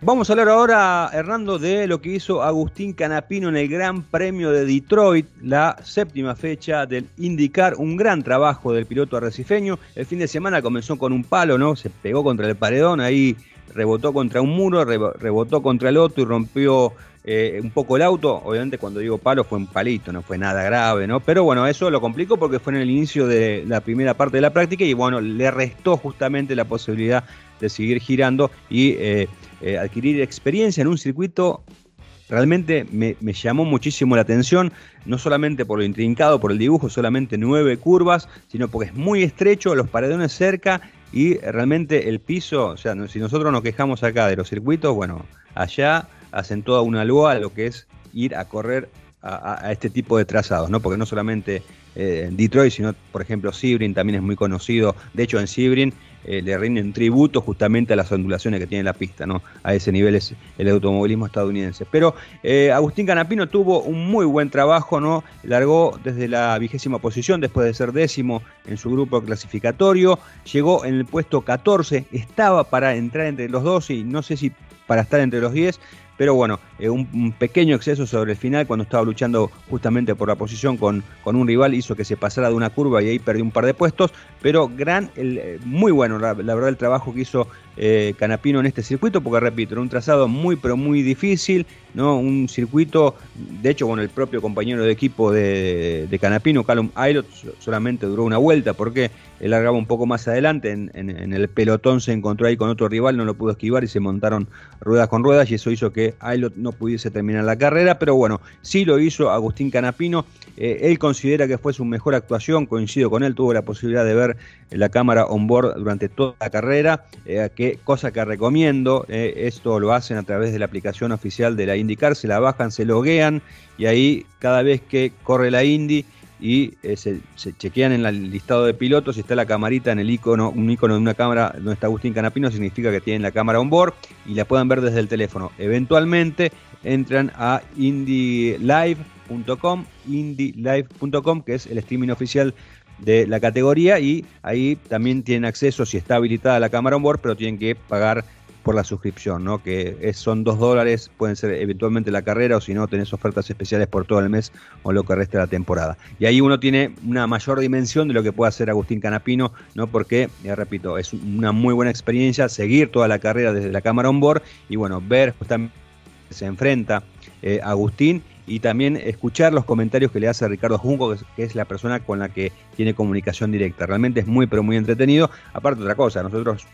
Vamos a hablar ahora, Hernando, de lo que hizo Agustín Canapino en el Gran Premio de Detroit, la séptima fecha del IndyCar, un gran trabajo del piloto arrecifeño. El fin de semana comenzó con un palo, ¿no? Se pegó contra el paredón, ahí rebotó contra un muro, rebotó contra el otro y rompió eh, un poco el auto. Obviamente cuando digo palo fue un palito, no fue nada grave, ¿no? Pero bueno, eso lo complicó porque fue en el inicio de la primera parte de la práctica y bueno, le restó justamente la posibilidad de seguir girando y eh, eh, adquirir experiencia en un circuito realmente me, llamó muchísimo la atención, no solamente por lo intrincado, por el dibujo, solamente nueve curvas, sino porque es muy estrecho, los paredones cerca y realmente el piso, o sea, si nosotros nos quejamos acá de los circuitos, bueno, allá hacen toda una lua a lo que es ir a correr a, este tipo de trazados, ¿no? Porque no solamente eh, Detroit, sino por ejemplo Sebring también es muy conocido. De hecho, en Sebring eh, le rinden tributo justamente a las ondulaciones que tiene la pista, ¿no? A ese nivel es el automovilismo estadounidense. Pero eh, Agustín Canapino tuvo un muy buen trabajo, ¿no? Largó desde la vigésima posición después de ser décimo en su grupo clasificatorio, llegó en el puesto 14, estaba para entrar entre los 12 y no sé si para estar entre los 10, pero bueno, eh, un, pequeño exceso sobre el final cuando estaba luchando justamente por la posición con, con, un rival hizo que se pasara de una curva y ahí perdió un par de puestos, pero gran, eh, muy bueno la, verdad el trabajo que hizo eh, Canapino en este circuito, porque repito, era un trazado muy pero muy difícil, ¿no? Un circuito, de hecho, bueno, el propio compañero de equipo de, Canapino, Callum Aylot, solamente duró una vuelta porque él largaba un poco más adelante, en, el pelotón se encontró ahí con otro rival, no lo pudo esquivar y se montaron ruedas con ruedas y eso hizo que Aylot no pudiese terminar la carrera, pero bueno, sí lo hizo Agustín Canapino, eh, él considera que fue su mejor actuación, coincido con él, tuvo la posibilidad de ver la cámara on board durante toda la carrera, eh, que, cosa que recomiendo, eh, esto lo hacen a través de la aplicación oficial de la indicar, se la bajan, se loguean y ahí cada vez que corre la Indy y eh, se, chequean en el listado de pilotos, si está la camarita en el icono, un icono de una cámara donde está Agustín Canapino, significa que tienen la cámara on board y la puedan ver desde el teléfono. Eventualmente entran a indylive.com, indylive.com, que es el streaming oficial de la categoría y ahí también tienen acceso si está habilitada la cámara on board, pero tienen que pagar por la suscripción, ¿no? que son dos dólares, pueden ser eventualmente la carrera o si no tenés ofertas especiales por todo el mes o lo que resta de la temporada. Y ahí uno tiene una mayor dimensión de lo que puede hacer Agustín Canapino, ¿no? porque, ya repito, es una muy buena experiencia seguir toda la carrera desde la cámara on board y bueno, ver justamente se enfrenta eh, Agustín y también escuchar los comentarios que le hace Ricardo Junco, que es, la persona con la que tiene comunicación directa. Realmente es muy, pero muy entretenido. Aparte, otra cosa, nosotros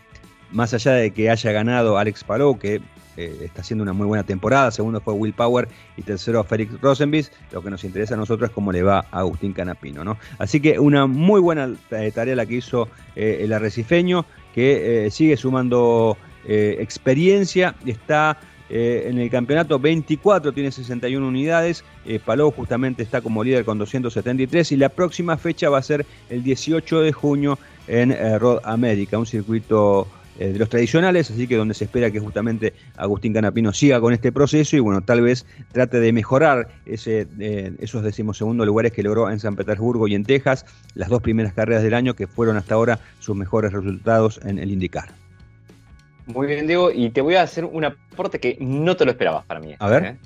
más allá de que haya ganado Alex Palou, que eh, está haciendo una muy buena temporada, segundo fue Will Power y tercero Félix Rosenbis, lo que nos interesa a nosotros es cómo le va a Agustín Canapino. ¿no? Así que una muy buena eh, tarea la que hizo eh, el arrecifeño, que sigue sumando experiencia, está en el campeonato 24, tiene 61 unidades. Palou justamente está como líder con 273 y la próxima fecha va a ser el 18 de junio en Road America, un circuito eh, de los tradicionales, así que donde se espera que justamente Agustín Canapino siga con este proceso y bueno, tal vez trate de mejorar ese, eh, esos decimosegundos lugares que logró en San Petersburgo y en Texas, las dos primeras carreras del año que fueron hasta ahora sus mejores resultados en el IndyCar. Muy bien, Diego, y te voy a hacer un aporte que no te lo esperabas para mí. A ver. ¿eh?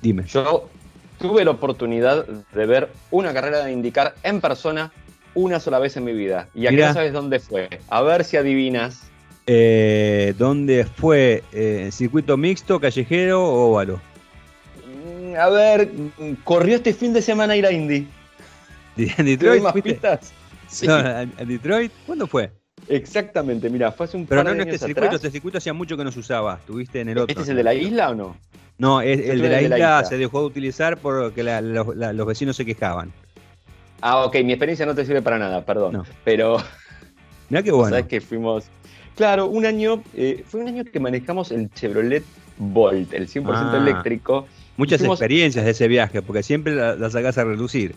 Dime. Yo tuve la oportunidad de ver una carrera de indicar en persona una sola vez en mi vida. Y Mirá. no sabes dónde fue. A ver si adivinas. Eh, ¿Dónde fue? Eh, ¿Circuito mixto, callejero o óvalo? Mm, A ver, corrió este fin de semana ir a Indy. (laughs) ¿En ¿Te doy Detroit? más pistas? (laughs) Sí, No, ¿en en Detroit? ¿Cuándo fue? Exactamente. Mira, fue hace un Pero par no de en este años circuito, atrás. este circuito hacía mucho que no se usaba. Estuviste en el otro. ¿Este es el de la isla o no? No, es- el de la, el de la isla, isla. se dejó de utilizar porque la- los, la- los vecinos se quejaban. Ah, ok, mi experiencia no te sirve para nada, perdón. No. Pero (laughs) Mirá qué bueno. sabes que fuimos. Claro, un año, eh, fue un año que manejamos el Chevrolet Bolt, el 100% Ah. eléctrico. Muchas experiencias de ese viaje, porque siempre la, la sacás a reducir.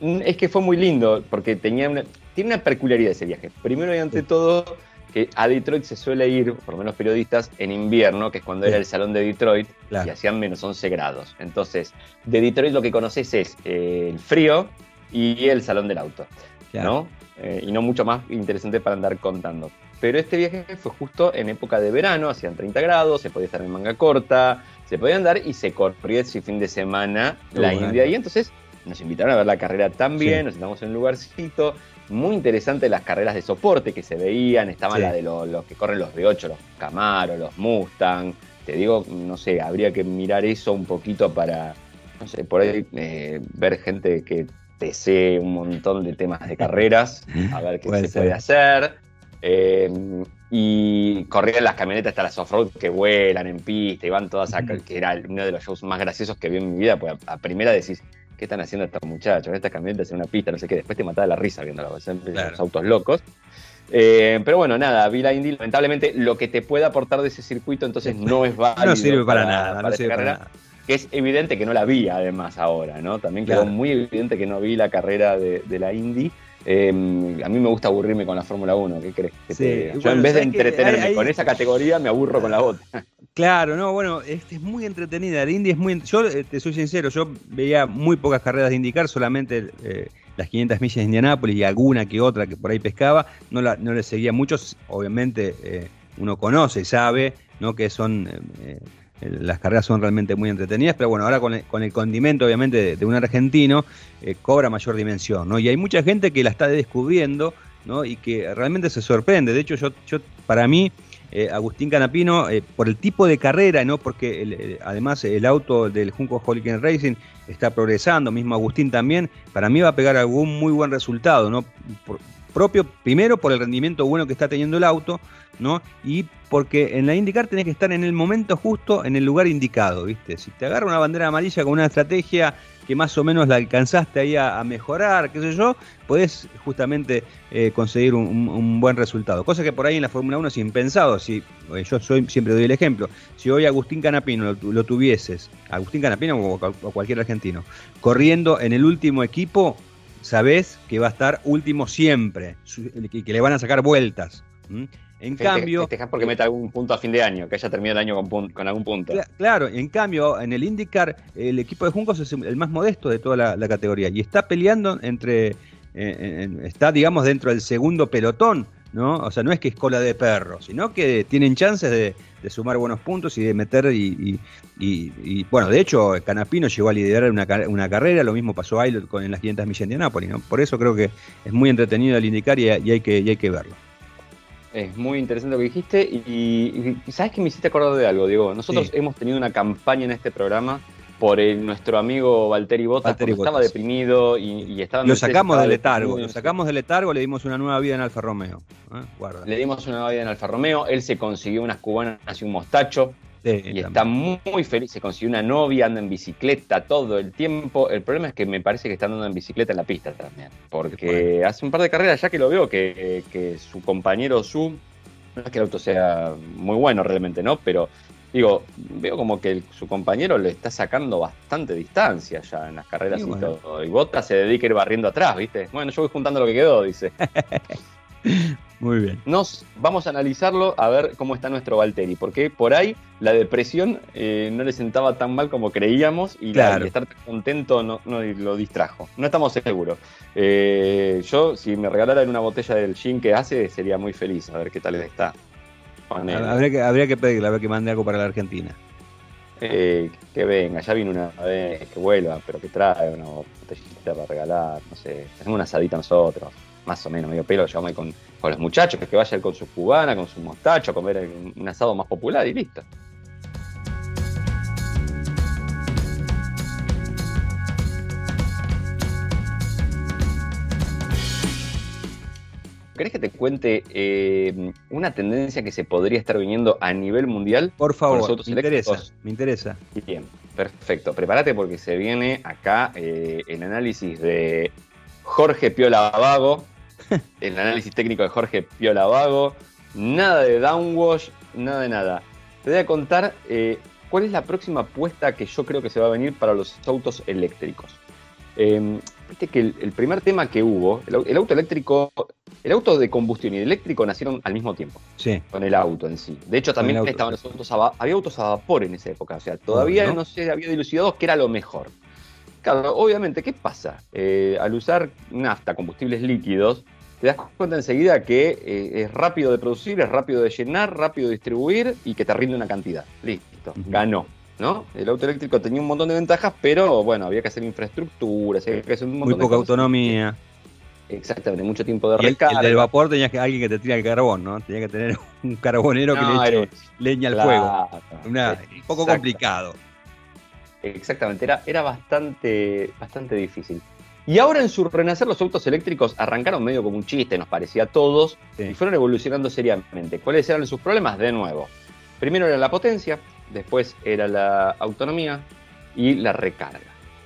Es que fue muy lindo, porque tenía una, tiene una peculiaridad ese viaje. Primero y ante todo, que a Detroit se suele ir, por lo menos periodistas, en invierno, que es cuando Sí. era el salón de Detroit, Claro. y hacían menos 11 grados. Entonces, de Detroit lo que conoces es eh, el frío y el salón del auto, Claro. ¿no? Eh, y no mucho más interesante para andar contando. Pero este viaje fue justo en época de verano, hacían 30 grados, se podía estar en manga corta, se podía andar y se corría ese fin de semana la bueno. India. Y entonces nos invitaron a ver la carrera también, Sí. nos sentamos en un lugarcito. Muy interesante las carreras de soporte que se veían, estaban Sí. la de lo- los que corren los V8, los Camaro, los Mustang. Te digo, no sé, habría que mirar eso un poquito para, no sé, por ahí eh, ver gente que desee un montón de temas de carreras, a ver (laughs) qué se ser. puede hacer. Eh, y corrían las camionetas hasta las off-road que vuelan en pista y van todas Ujú. que era uno de los shows más graciosos que vi en mi vida, pues a, a primera decís, ¿qué están haciendo estos muchachos? Estas camionetas en una pista, no sé qué, después te mataba la risa viendo los, Claro. los autos locos. Eh, pero bueno, nada, vi la Indy, lamentablemente lo que te puede aportar de ese circuito entonces no es válido. No sirve para, nada, no esa sirve para carrera nada. que es evidente que no la vi además ahora, ¿no? También quedó Claro. muy evidente que no vi la carrera de, de la Indy. Eh, a mí me gusta aburrirme con la Fórmula 1, ¿qué crees? que Sí? Yo bueno, en vez de entretenerme Hay- hay- con esa categoría, me aburro con la otra. Claro, no, bueno, este es muy entretenida. La Indy es muy. Yo eh, te soy sincero, yo veía muy pocas carreras de indicar, solamente eh, las 500 millas de Indianápolis y alguna que otra que por ahí pescaba. No, la, no le seguía muchos. Obviamente, eh, uno conoce y sabe ¿no? que son. eh, eh, las carreras son realmente muy entretenidas, pero bueno, ahora con el, con el condimento, obviamente, de, de un argentino, eh, cobra mayor dimensión, ¿no? Y hay mucha gente que la está descubriendo, ¿no? Y que realmente se sorprende. De hecho, yo, yo para mí, eh, Agustín Canapino, eh, por el tipo de carrera, ¿no? Porque además el auto del Junco Holiken Racing está progresando, mismo Agustín también, para mí va a pegar algún muy buen resultado, ¿no? Propio, primero por el rendimiento bueno que está teniendo el auto, ¿no? Y porque en la IndyCar tenés que estar en el momento justo, en el lugar indicado, ¿viste? Si te agarra una bandera amarilla con una estrategia que más o menos la alcanzaste ahí a, mejorar, qué sé yo, podés justamente eh, conseguir un, buen resultado. Cosa que por ahí en la Fórmula 1 es impensado. Si, eh, yo soy, siempre doy el ejemplo. Si hoy Agustín Canapino lo, lo tuvieses, Agustín Canapino o cualquier argentino, corriendo en el último equipo, sabés que va a estar último siempre y que le van a sacar vueltas. En cambio, Festejar porque meta algún punto a fin de año, que haya terminado el año con, con algún punto. Cla- Claro, en cambio, en el IndyCar, el equipo de Juncos es el más modesto de toda la, la categoría y está peleando entre. eh, en- está, digamos, dentro del segundo pelotón, ¿no? O sea, no es que es cola de perro, sino que tienen chances de, de sumar buenos puntos y de meter. Y, y- y- y, bueno, de hecho, Canapino llegó a liderar una, una carrera, lo mismo pasó a Aylot con en las 500 millas de Indianápolis, ¿no? Por eso creo que es muy entretenido el IndyCar y, hay, que, y hay que verlo. Es muy interesante lo que dijiste y, y- ¿sabes que me hiciste acordar de algo, Diego? Nosotros Sí. hemos tenido una campaña en este programa por el- nuestro amigo Valtteri Bottas, Valtteri porque estaba deprimido y, y estaba... en Lo sacamos del letargo, lo sacamos del letargo, le dimos una nueva vida en Alfa Romeo. ¿eh? Guarda. Le dimos una nueva vida en Alfa Romeo, él se consiguió unas cubanas y un mostacho Sí, y está muy, muy feliz, se consiguió una novia, anda en bicicleta todo el tiempo. El problema es que me parece que está andando en bicicleta en la pista también, porque hace un par de carreras ya que lo veo que, que su compañero Su, no es que el auto sea muy bueno realmente, ¿no? Pero digo, veo como que el- su compañero le está sacando bastante distancia ya en las carreras Y y, bueno. todo. Y Bottas se dedica a ir barriendo atrás, ¿viste? Bueno, yo voy juntando lo que quedó, dice. (laughs) Muy bien. Nos vamos a analizarlo a ver cómo está nuestro Valtteri, porque por ahí la depresión eh, no le sentaba tan mal como creíamos y, la- Claro. y estar contento no, no lo distrajo. No estamos seguros. Eh, yo, si me regalaran una botella del gin que hace, sería muy feliz a ver qué tal está. Habría que, habría que pedirle, habría que mande algo para la Argentina. Eh, que venga, ya vino una vez, que vuelva, pero que trae una botellita para regalar, no sé, hacemos una asadita nosotros, más o menos, medio pelo, llevamos ahí con, con los muchachos, que, que vaya con su cubana, con su mostacho, a comer un asado más popular y listo. ¿Querés que te cuente eh, una tendencia que se podría estar viniendo a nivel mundial? Por favor, me interesa, me interesa. Bien, perfecto. Prepárate porque se viene acá eh, el análisis de Jorge Piola Vago, (laughs) el análisis técnico de Jorge Piola Vago. Nada de downwash, nada de nada. Te voy a contar eh, cuál es la próxima apuesta que yo creo que se va a venir para los autos eléctricos. Eh, Viste que el, el primer tema que hubo, el, au- el auto eléctrico, el auto de combustión y el eléctrico nacieron al mismo tiempo Sí, con el auto en sí. De hecho, también estaban los autos a había autos a vapor en esa época. O sea, todavía ¿no? no se había dilucidado qué era lo mejor. Claro, obviamente, ¿qué pasa? Eh, al usar nafta, combustibles líquidos, te das cuenta enseguida que eh, es rápido de producir, es rápido de llenar, rápido de distribuir y que te rinde una cantidad. Listo, ganó. ¿No? El auto eléctrico tenía un montón de ventajas, pero bueno, había que hacer infraestructuras, había que hacer un muy montón de poca cosas. autonomía. Exactamente, mucho tiempo de Y el, el recarga. del vapor tenías que alguien que te tira el carbón, ¿no? Tenía que tener un carbonero que le eche leña al Claro, fuego. Una- un poco complicado. Exactamente, era, era bastante, bastante difícil. Y ahora en su renacer los autos eléctricos arrancaron medio como un chiste, nos parecía a todos, Sí. y fueron evolucionando seriamente. ¿Cuáles eran sus problemas? De nuevo, primero era la potencia, después era la autonomía y la recarga.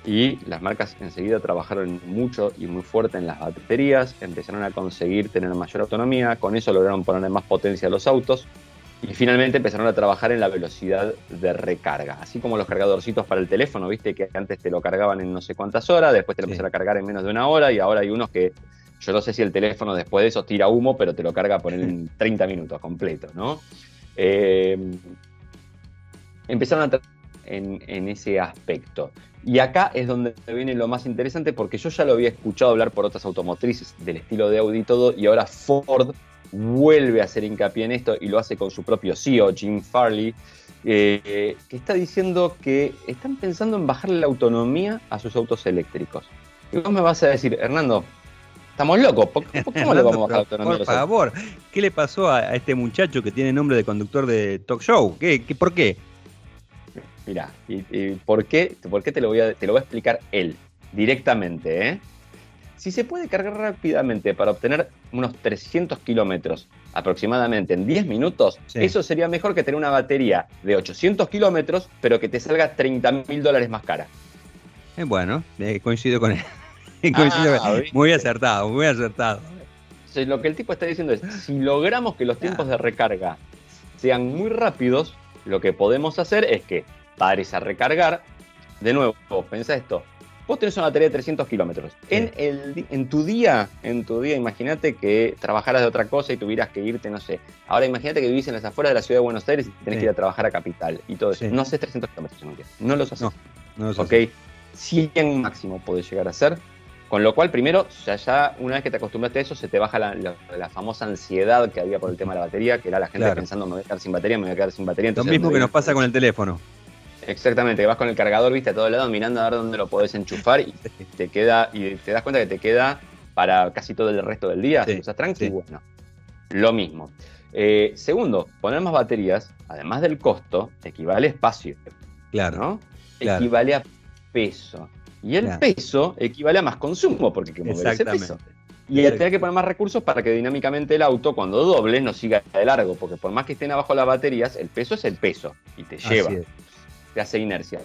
Y las marcas enseguida trabajaron mucho y muy fuerte en las baterías, empezaron a conseguir tener mayor autonomía, con eso lograron ponerle más potencia a los autos y finalmente empezaron a trabajar en la velocidad de recarga. Así como los cargadorcitos para el teléfono, viste que antes te lo cargaban en no sé cuántas horas, después te lo Sí. empezaron a cargar en menos de una hora y ahora hay unos que yo no sé si el teléfono después de eso tira humo, pero te lo carga por en (laughs) 30 minutos completo, ¿no? Eh, empezaron a tra- en, en ese aspecto. Y acá es donde viene lo más interesante porque yo ya lo había escuchado hablar por otras automotrices del estilo de Audi y todo, y ahora Ford vuelve a hacer hincapié en esto y lo hace con su propio CEO, Jim Farley, eh, que está diciendo que están pensando en bajarle la autonomía a sus autos eléctricos. Y vos me vas a decir, Hernando, estamos locos, ¿por- por- ¿cómo le vamos a bajar la autonomía a Por los autos? favor, ¿qué le pasó a, a este muchacho que tiene nombre de conductor de talk show? ¿Qué, qué, ¿Por qué? Mirá, y, y ¿por qué, por qué te, lo voy a, te lo va a explicar él directamente? ¿eh? Si se puede cargar rápidamente para obtener unos 300 kilómetros aproximadamente en 10 minutos, Sí. eso sería mejor que tener una batería de 800 kilómetros, pero que te salga 30 mil dólares más cara. Eh, bueno, eh, coincido con él. (laughs) Coincido Ah, con- ¿viste? muy acertado, muy acertado. Entonces, lo que el tipo está diciendo es, si logramos que los tiempos de recarga sean muy rápidos, lo que podemos hacer es que pares a recargar. De nuevo, pensá esto. Vos tenés una batería de 300 kilómetros. En, el en tu día, en tu día, imagínate que trabajaras de otra cosa y tuvieras que irte, no sé. Ahora imagínate que vivís en las afueras de la ciudad de Buenos Aires y tenés Sí. que ir a trabajar a Capital y todo eso. Sí. No haces 300 kilómetros en un día. No los haces. No, No lo sé. ¿ok? 100 máximo podés llegar a ser. Con lo cual, primero, ya, ya una vez que te acostumbraste a eso, se te baja la, la- la famosa ansiedad que había por el tema de la batería, que era la gente Claro. pensando, me voy a quedar sin batería, me voy a quedar sin batería. Lo mismo ¿dónde que nos pasa con el teléfono. Exactamente, que vas con el cargador, viste, a todos lados, mirando a ver dónde lo podés enchufar y te queda, y te das cuenta que te queda para casi todo el resto del día. Sí, si usas tranqui, sí. bueno, lo mismo. Eh, segundo, poner más baterías, además del costo, equivale a espacio. Claro. ¿no? claro. Equivale a peso. Y el Claro. peso equivale a más consumo, porque hay que mover ese peso. Y tener que poner más recursos para que dinámicamente el auto, cuando dobles, no siga de largo, porque por más que estén abajo las baterías, el peso es el peso y te lleva, hace inercia.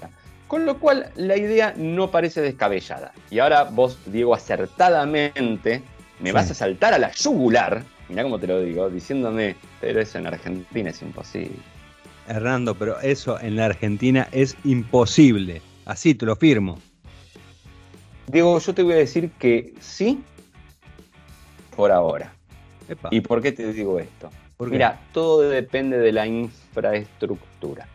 Con lo cual, la idea no parece descabellada. Y ahora vos, Diego, acertadamente, me Sí. vas a saltar a la yugular, mirá cómo te lo digo, diciéndome, pero eso en Argentina es imposible. Hernando, pero eso en la Argentina es imposible. Así te lo firmo. Diego, yo te voy a decir que sí, por ahora. Epa, ¿Y por qué te digo esto? Mira, todo depende de la infraestructura.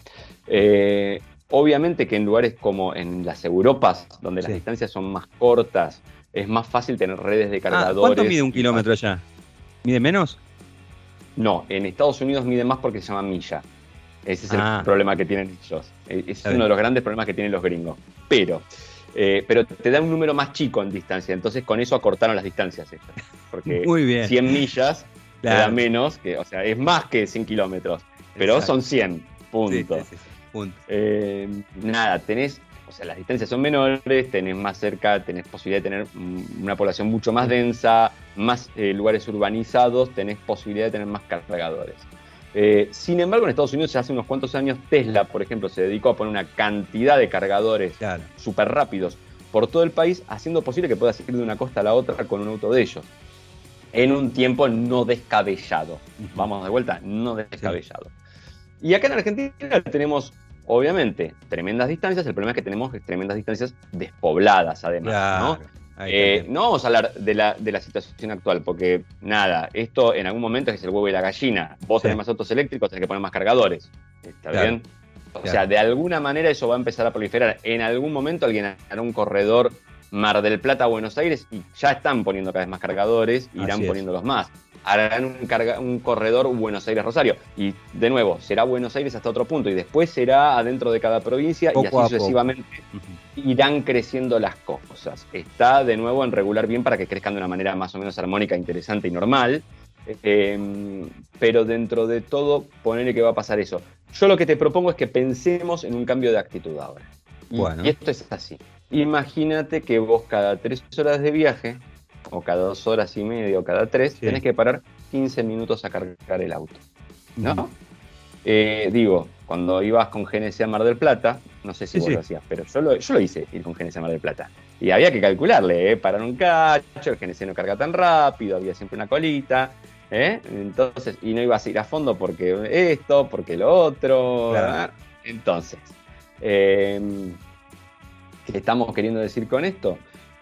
Eh, obviamente que en lugares como en las Europas, donde las Sí. distancias son más cortas, es más fácil tener redes de Ah, cargadores. ¿Cuánto mide un kilómetro allá? ¿Mide menos? No, en Estados Unidos miden más porque se llama milla. Ese es Ah. el problema que tienen ellos. Eh, Es uno de los grandes problemas que tienen los gringos. Pero, eh, pero te da un número más chico en distancia. Entonces con eso acortaron las distancias ellos. Porque (laughs) Muy bien. 100 millas te da Claro. menos, que, o sea, es más que 100 kilómetros. Pero Exacto. son 100, Sí, punto. sí, sí, sí, punto. Eh, nada, tenés, o sea, las distancias son menores, tenés más cerca, tenés posibilidad de tener mm, una población mucho más densa, más eh, lugares urbanizados, tenés posibilidad de tener más cargadores. Eh, sin embargo, en Estados Unidos hace unos cuantos años Tesla, por ejemplo, se dedicó a poner una cantidad de cargadores Claro. súper rápidos por todo el país, haciendo posible que puedas ir de una costa a la otra con un auto de ellos. En un tiempo no descabellado. Vamos de vuelta, no descabellado. Y acá en Argentina tenemos, obviamente, tremendas distancias. El problema es que tenemos tremendas distancias despobladas, además. ¿no? Claro. Eh, no vamos a hablar de la, de la situación actual, porque nada, esto en algún momento es el huevo y la gallina. Vos Sí. tenés más autos eléctricos, tenés que poner más cargadores. ¿Está Claro. bien? O Claro. sea, de alguna manera eso va a empezar a proliferar. En algún momento alguien hará un corredor Mar del Plata a Buenos Aires y ya están poniendo cada vez más cargadores, irán Así es. poniéndolos más. Harán un, carga- un corredor Buenos Aires-Rosario. Y de nuevo, será Buenos Aires hasta otro punto y después será adentro de cada provincia y así sucesivamente irán creciendo las cosas. Está de nuevo en regular bien para que crezcan de una manera más o menos armónica, interesante y normal. Eh, pero dentro de todo, ponerle que va a pasar eso. Yo lo que te propongo es que pensemos en un cambio de actitud ahora. Y, Bueno. y esto es así. Imagínate que vos cada tres horas de viaje, o cada dos horas y media, o cada tres, Sí. tenés que parar 15 minutos a cargar el auto. ¿no? Eh, digo, cuando ibas con GNC a Mar del Plata, no sé si Sí, vos sí. lo hacías, pero yo lo, yo lo hice, ir con GNC a Mar del Plata. Y había que calcularle, ¿eh? parar un cacho, el GNC no carga tan rápido, había siempre una colita. ¿eh? Entonces, y no ibas a ir a fondo porque esto, porque lo otro. Claro. Entonces, ¿qué estamos queriendo decir con esto?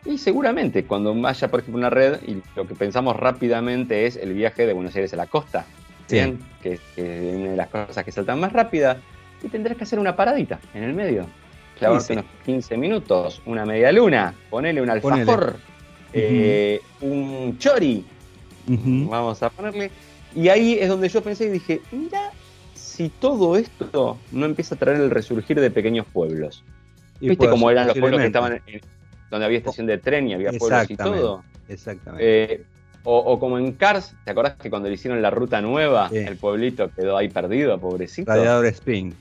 Y seguramente cuando vaya, por ejemplo, una red, y lo que pensamos rápidamente es el viaje de Buenos Aires a la costa, Sí. ¿bien? Que es que es una de las cosas que saltan más rápida, y tendrás que hacer una paradita en el medio. Clavarte Sí, sí. unos 15 minutos, una media luna, ponele un Ponele. alfajor, eh, un chori, vamos a ponerle. Y ahí es donde yo pensé y dije, mira, si todo esto no empieza a traer el resurgir de pequeños pueblos. Y ¿Viste cómo eran los pueblos que estaban en- donde había estación de tren y había pueblos y todo? Exactamente. Eh, o, o como en Cars, ¿te acordás que cuando le hicieron la ruta nueva, Sí. el pueblito quedó ahí perdido, pobrecito? Radiador Spring.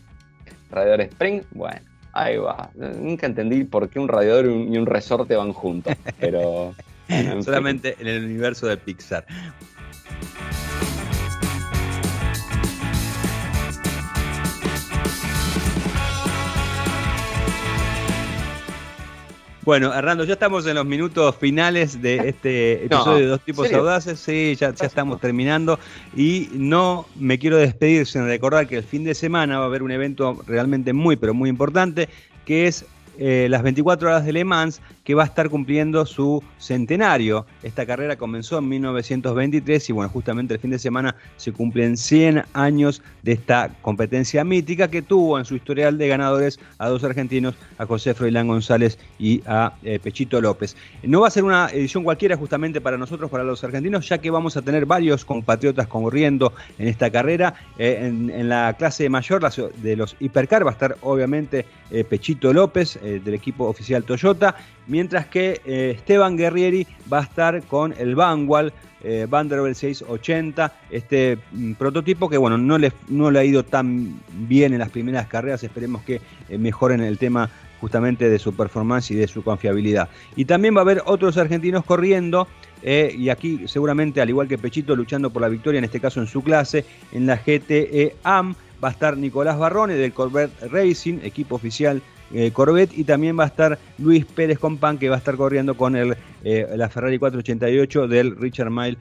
Radiador Spring, bueno, ahí va. Nunca entendí por qué un radiador y un, resorte van juntos, pero... bueno, en fin. (laughs) Solamente en el universo de Pixar. Bueno, Hernando, ya estamos en los minutos finales de este (laughs) episodio No, de Dos Tipos ¿serio? Audaces. Sí, ya, ya estamos terminando. Y no me quiero despedir sin recordar que el fin de semana va a haber un evento realmente muy, pero muy importante, que es eh, las 24 horas de Le Mans, que va a estar cumpliendo su centenario. Esta carrera comenzó en 1923 y bueno, justamente el fin de semana se cumplen 100 años de esta competencia mítica que tuvo en su historial de ganadores a dos argentinos, a José Froilán González y a eh, Pechito López. No va a ser una edición cualquiera justamente para nosotros, para los argentinos, ya que vamos a tener varios compatriotas corriendo en esta carrera. Eh, en, la clase mayor de los hipercar va a estar obviamente Pechito López eh, del equipo oficial Toyota, mientras que eh, Esteban Guerrieri va a estar con el Vanguard eh, Vanderbilt 680, este mm, prototipo que bueno, no le, no le ha ido tan bien en las primeras carreras, esperemos que mejoren el tema justamente de su performance y de su confiabilidad. Y también va a haber otros argentinos corriendo, y aquí seguramente al igual que Pechito luchando por la victoria, en este caso en su clase, en la GTE AM, va a estar Nicolás Barrone del Corvette Racing, equipo oficial eh, Corvette, y también va a estar Luis Pérez Compan, que va a estar corriendo con el, eh, la Ferrari 488 del Richard Mille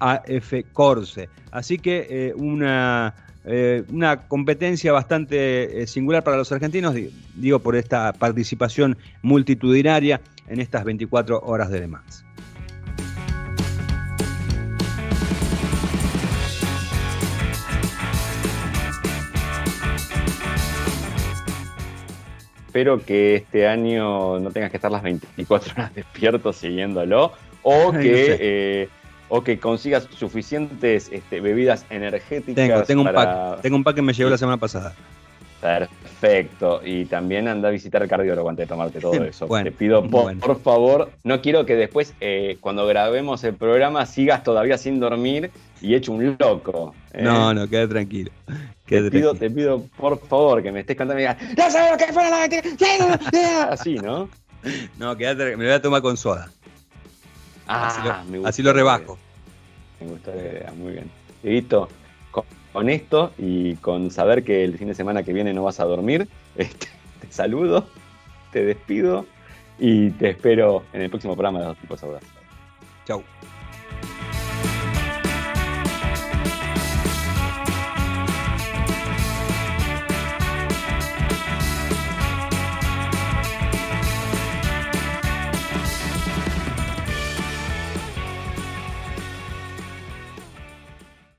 AF Corse. Así que eh, una, eh, una competencia bastante singular para los argentinos, di- digo por esta participación multitudinaria en estas 24 horas de Le Mans. Espero que este año no tengas que estar las 24 horas (laughs) despierto siguiéndolo o que eh, o que consigas suficientes este, bebidas energéticas. Tengo, tengo, un para- pack. Tengo un pack que me llegó la semana pasada. Perfecto. Y también anda a visitar el cardiólogo antes de tomarte todo (laughs) eso. Bueno, Te pido, por, bueno. por favor, no quiero que después, eh, cuando grabemos el programa, sigas todavía sin dormir y hecho un loco. ¿eh? No, no, queda tranquilo. Te pido, te pido, por favor, que me estés cantando y me digas, ¡No sabes lo que fue la bacteria! (laughs) Así, ¿no? No, queda tra- me lo voy a tomar con soda. así, Ah, lo, me gusta así lo la rebajo. Me gusta la idea, muy bien. Dieguito, con, con esto y con saber que el fin de semana que viene no vas a dormir, (laughs) este, te saludo, te despido y te espero en el próximo programa de Los Tipos Audaces.